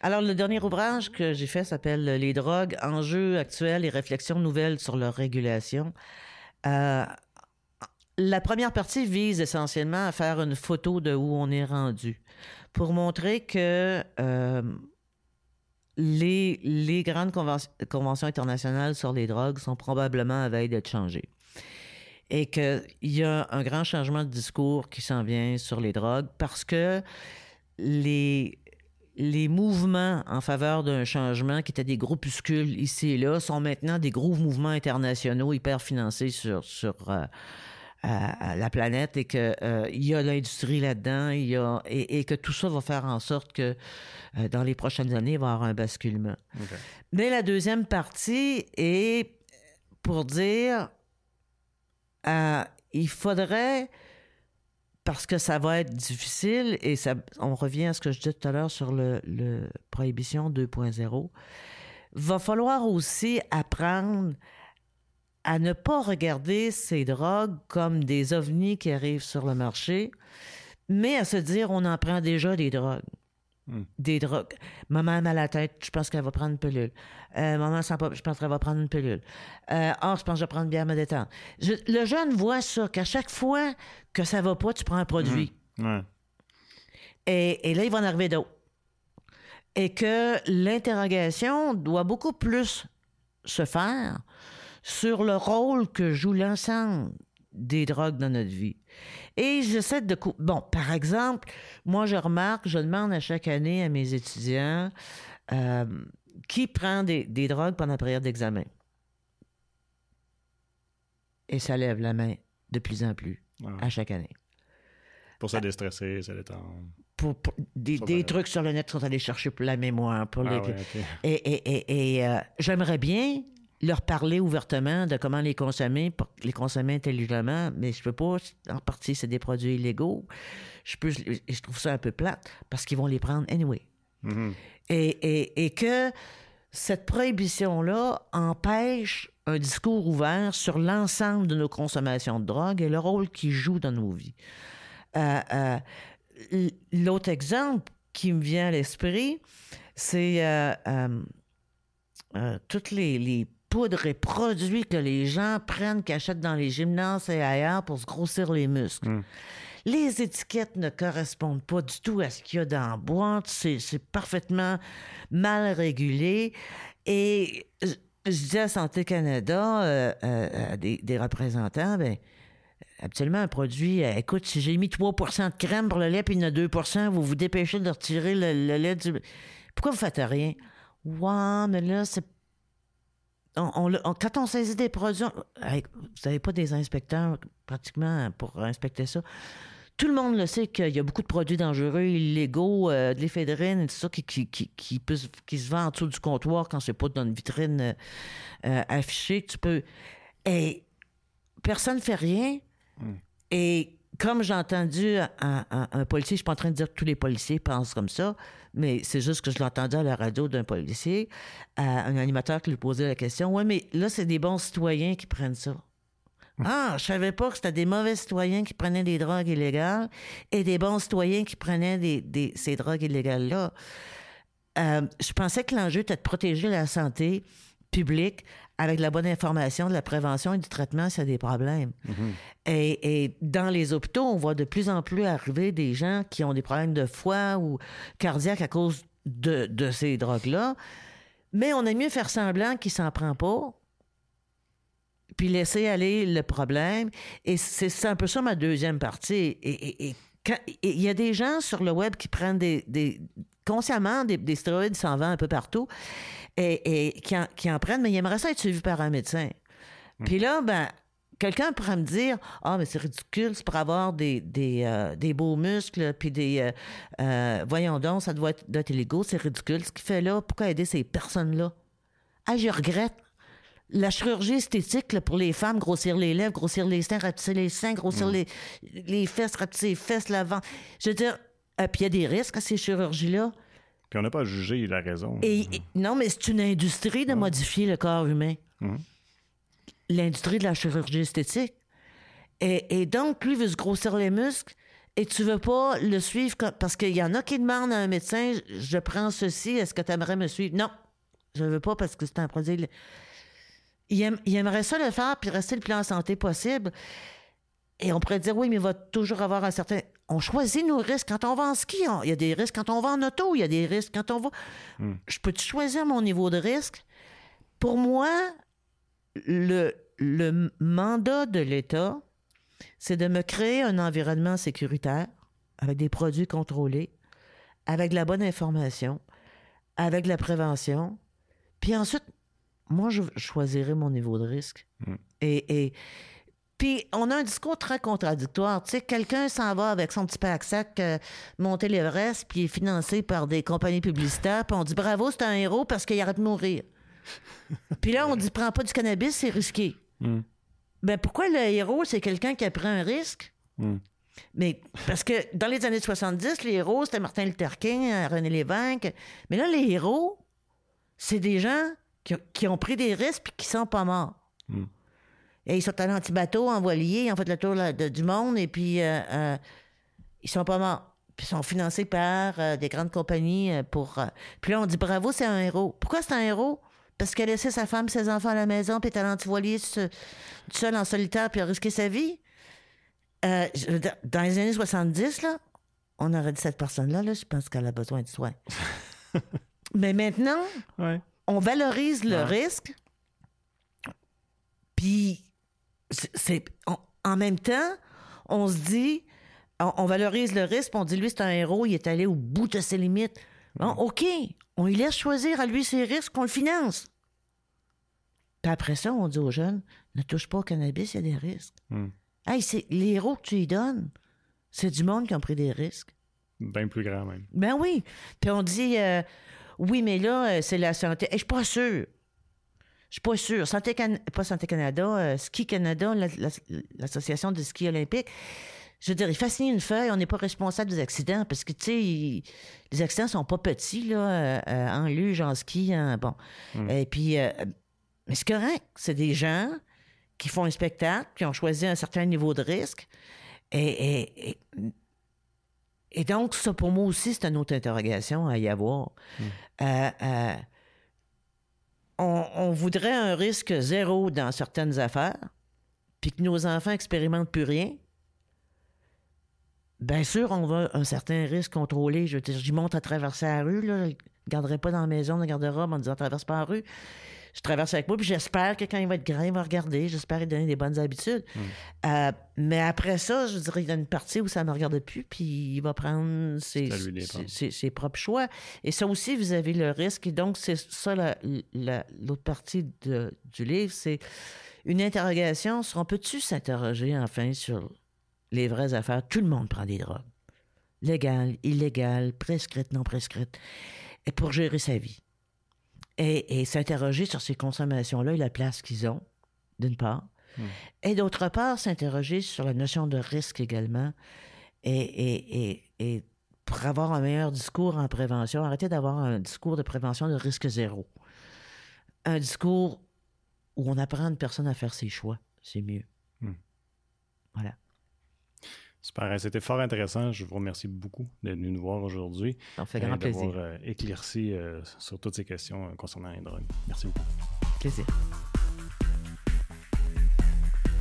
Alors, le dernier ouvrage que j'ai fait s'appelle Les drogues, enjeux actuels et réflexions nouvelles sur leur régulation. La première partie vise essentiellement à faire une photo de où on est rendu pour montrer que euh, les, les, grandes conventions internationales sur les drogues sont probablement à veille d'être changées. Et qu'il y a un grand changement de discours qui s'en vient sur les drogues parce que les, les mouvements en faveur d'un changement qui étaient des groupuscules ici et là sont maintenant des gros mouvements internationaux hyper financés sur, sur euh, à, la planète et qu'il euh, y a l'industrie là-dedans y a, et, que tout ça va faire en sorte que euh, dans les prochaines années, il va y avoir un basculement. Mais la deuxième partie est pour dire euh, il faudrait parce que ça va être difficile et ça, on revient à ce que je disais tout à l'heure sur le, le prohibition 2.0, va falloir aussi apprendre à ne pas regarder ces drogues comme des ovnis qui arrivent sur le marché, mais à se dire on en prend déjà des drogues. Hmm. Des drogues. Maman a mal à la tête, je pense qu'elle va prendre une pilule. Euh, maman sent pas, je pense qu'elle va prendre une pilule. Euh, oh, je pense que je vais prendre bien me détendre. le jeune voit ça, qu'à chaque fois que ça va pas, tu prends un produit. Hmm. Et, et, là, il va en arriver d'autres. Et que l'interrogation doit beaucoup plus se faire sur le rôle que joue l'ensemble des drogues dans notre vie. Et j'essaie de... Bon, par exemple, moi, je remarque, je demande à chaque année à mes étudiants euh, qui prend des, drogues pendant la période d'examen. Et ça lève la main de plus en plus ah à chaque année. Pour se déstresser, ça détend. Pour, des, trucs sur le net sont allés chercher pour la mémoire. Pour ah Et, et, et, euh, j'aimerais bien leur parler ouvertement de comment les consommer, les consommer intelligemment, mais je peux pas, en partie, c'est des produits illégaux. Je, peux, je trouve ça un peu plate parce qu'ils vont les prendre anyway. Mm-hmm. et, et, et, que cette prohibition-là empêche un discours ouvert sur l'ensemble de nos consommations de drogue et le rôle qu'ils jouent dans nos vies. Euh, euh, l'autre exemple qui me vient à l'esprit, c'est euh, toutes les, les poudres et produits que les gens prennent, qu'ils achètent dans les gymnases et ailleurs pour se grossir les muscles. Hmm. Les étiquettes ne correspondent pas du tout à ce qu'il y a dans la boîte. C'est parfaitement mal régulé. Et je, dis à Santé Canada, euh, euh, des, représentants, ben, Absolument, un produit, euh, écoute, si j'ai mis 3% de crème pour le lait, puis il y en a 2% vous vous dépêchez de retirer le, lait du... Pourquoi vous faites rien? Ouais, mais là, c'est quand on saisit des produits, vous n'avez pas des inspecteurs pratiquement pour inspecter ça. Tout le monde le sait qu'il y a beaucoup de produits dangereux, illégaux, euh, de l'éphédrine et tout ça qui, qui, qui, qui, se vend en dessous du comptoir quand c'est pas dans une vitrine euh, euh, affichée. Tu peux. Et personne ne fait rien. Hmm. Et comme j'ai entendu un, un, policier, je suis pas en train de dire que tous les policiers pensent comme ça, mais c'est juste que je l'ai entendu à la radio d'un policier, un animateur qui lui posait la question Oui, mais là, c'est des bons citoyens qui prennent ça. Ah, je savais pas que c'était des mauvais citoyens qui prenaient des drogues illégales et des bons citoyens qui prenaient des, ces drogues illégales-là. Euh, je pensais que l'enjeu était de protéger la santé, public avec la bonne information de la prévention et du traitement s'il y a des problèmes. Mm-hmm. et, dans les hôpitaux, on voit de plus en plus arriver des gens qui ont des problèmes de foie ou cardiaques à cause de, de ces drogues-là. Mais on aime mieux faire semblant qu'il s'en prend pas, puis laisser aller le problème. Et c'est un peu ça ma deuxième partie. Et il y a des gens sur le web qui prennent des, consciemment des, des stéroïdes s'en vont un peu partout et, qui, en, prennent, mais ils aimeraient ça être suivis par un médecin. Hmm. Puis là, ben, quelqu'un pourrait me dire Ah, mais c'est ridicule, c'est pour avoir des, des, euh, beaux muscles, puis des. Euh, euh, voyons donc, ça doit être, doit illégaux, c'est ridicule. Ce qu'il fait là, pourquoi aider ces personnes-là? Ah, je regrette. La chirurgie esthétique pour les femmes, grossir les lèvres, grossir les seins, rapetisser les seins, grossir les, les fesses, rapetisser les fesses, l'avant. Je veux dire, puis il y a des risques à ces chirurgies-là. Puis on n'a pas jugé la raison. Et, non, mais c'est une industrie de modifier le corps humain. Hmm l'industrie de la chirurgie esthétique. Et, donc, lui veut se grossir les muscles et tu veux pas le suivre parce qu'il y en a qui demandent à un médecin je prends ceci, est-ce que tu aimerais me suivre? Non, je veux pas parce que c'est un produit. Il, aimerait ça le faire puis rester le plus en santé possible. Et on pourrait dire oui, mais il va toujours avoir un certain. On choisit nos risques quand on va en ski. Il y a des risques quand on va en auto. Il y a des risques quand on va. Hmm. Je peux choisir mon niveau de risque? Pour moi, le, le mandat de l'État, c'est de me créer un environnement sécuritaire avec des produits contrôlés, avec la bonne information, avec la prévention. Puis ensuite, moi, je choisirai mon niveau de risque. Mm. Et, puis, on a un discours très contradictoire. Tu sais, quelqu'un s'en va avec son petit pack-sac euh, monter l'Everest, puis il est financé par des compagnies publicitaires, puis on dit bravo, c'est un héros parce qu'il arrête de mourir. *laughs* Puis là, on dit prends pas du cannabis, c'est risqué. Hmm. Ben pourquoi le héros, c'est quelqu'un qui a pris un risque? Hmm. Mais parce que dans les années 70, les héros, c'était Martin Luther King, René Lévesque. Mais là, les héros, c'est des gens qui, ont pris des risques et qui sont pas morts. Et ils sont allés en petit bateau, en voilier, ils ont fait le tour du monde et puis euh, euh, ils sont pas morts. Puis ils sont financés par des grandes compagnies pour. puis là, on dit bravo, c'est un héros. Pourquoi c'est un héros? parce qu'elle a laissé sa femme, ses enfants à la maison, puis est allée en voilier seul en solitaire, puis a risqué sa vie. Euh, dans les années 70, là, on aurait dit cette personne-là, là, je pense qu'elle a besoin de soins. *laughs* Mais maintenant, on valorise le risque, puis c'est en même temps, on se dit, on, valorise le risque, on dit lui c'est un héros, il est allé au bout de ses limites. Bon, OK, on lui laisse choisir à lui ses risques, qu'on le finance. Puis après ça, on dit aux jeunes, ne touche pas au cannabis, il y a des risques. Hmm. Hey, c'est les héros que tu lui donnes, c'est du monde qui a pris des risques. Bien plus grand même. Ben oui. Puis on dit, euh, oui, mais là, euh, c'est la santé. Je suis pas sûr. Je suis pas sûr. Santé pas Santé Canada, euh, Ski Canada, l'association de ski olympique je veux dire, il fait signer une feuille, on n'est pas responsable des accidents parce que, tu sais, les accidents sont pas petits, là, euh, euh, en luge, en ski, bon. Hmm. Et puis, euh, mais c'est correct. C'est des gens qui font un spectacle, qui ont choisi un certain niveau de risque. Et, et, donc, ça, pour moi aussi, c'est une autre interrogation à y avoir. Hmm. On, voudrait un risque zéro dans certaines affaires, puis que nos enfants expérimentent plus rien Bien sûr, on va un certain risque contrôlé. Je veux dire, j'y monte à traverser la rue, là. Je ne garderai pas dans la maison, dans la garde-robe en disant traverse pas la rue. Je traverse avec moi, puis j'espère que quand il va être grand, il va regarder. J'espère lui donner des bonnes habitudes. Hmm. Euh, mais après ça, je dirais, il y a une partie où ça ne me regarde plus, puis il va prendre ses, ses, propres choix. Et ça aussi, vous avez le risque. Et donc, c'est ça l'autre partie du livre, c'est une interrogation sur on peut-tu s'interroger enfin sur les vraies affaires, tout le monde prend des drogues. Légales, illégales, prescrites, non prescrites, et pour gérer sa vie. Et, s'interroger sur ces consommations-là et la place qu'ils ont, d'une part. Hmm. Et d'autre part, s'interroger sur la notion de risque également. Et, et, pour avoir un meilleur discours en prévention, arrêter d'avoir un discours de prévention de risque zéro. Un discours où on apprend une personne à faire ses choix, c'est mieux. Super, c'était fort intéressant. Je vous remercie beaucoup d'être venu nous voir aujourd'hui. Ça fait grand plaisir. D'avoir éclairci sur toutes ces questions concernant les drogues. Merci beaucoup. Plaisir.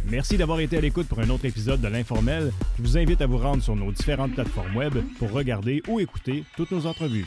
Merci d'avoir été à l'écoute pour un autre épisode de l'Informel. Je vous invite à vous rendre sur nos différentes plateformes web pour regarder ou écouter toutes nos entrevues.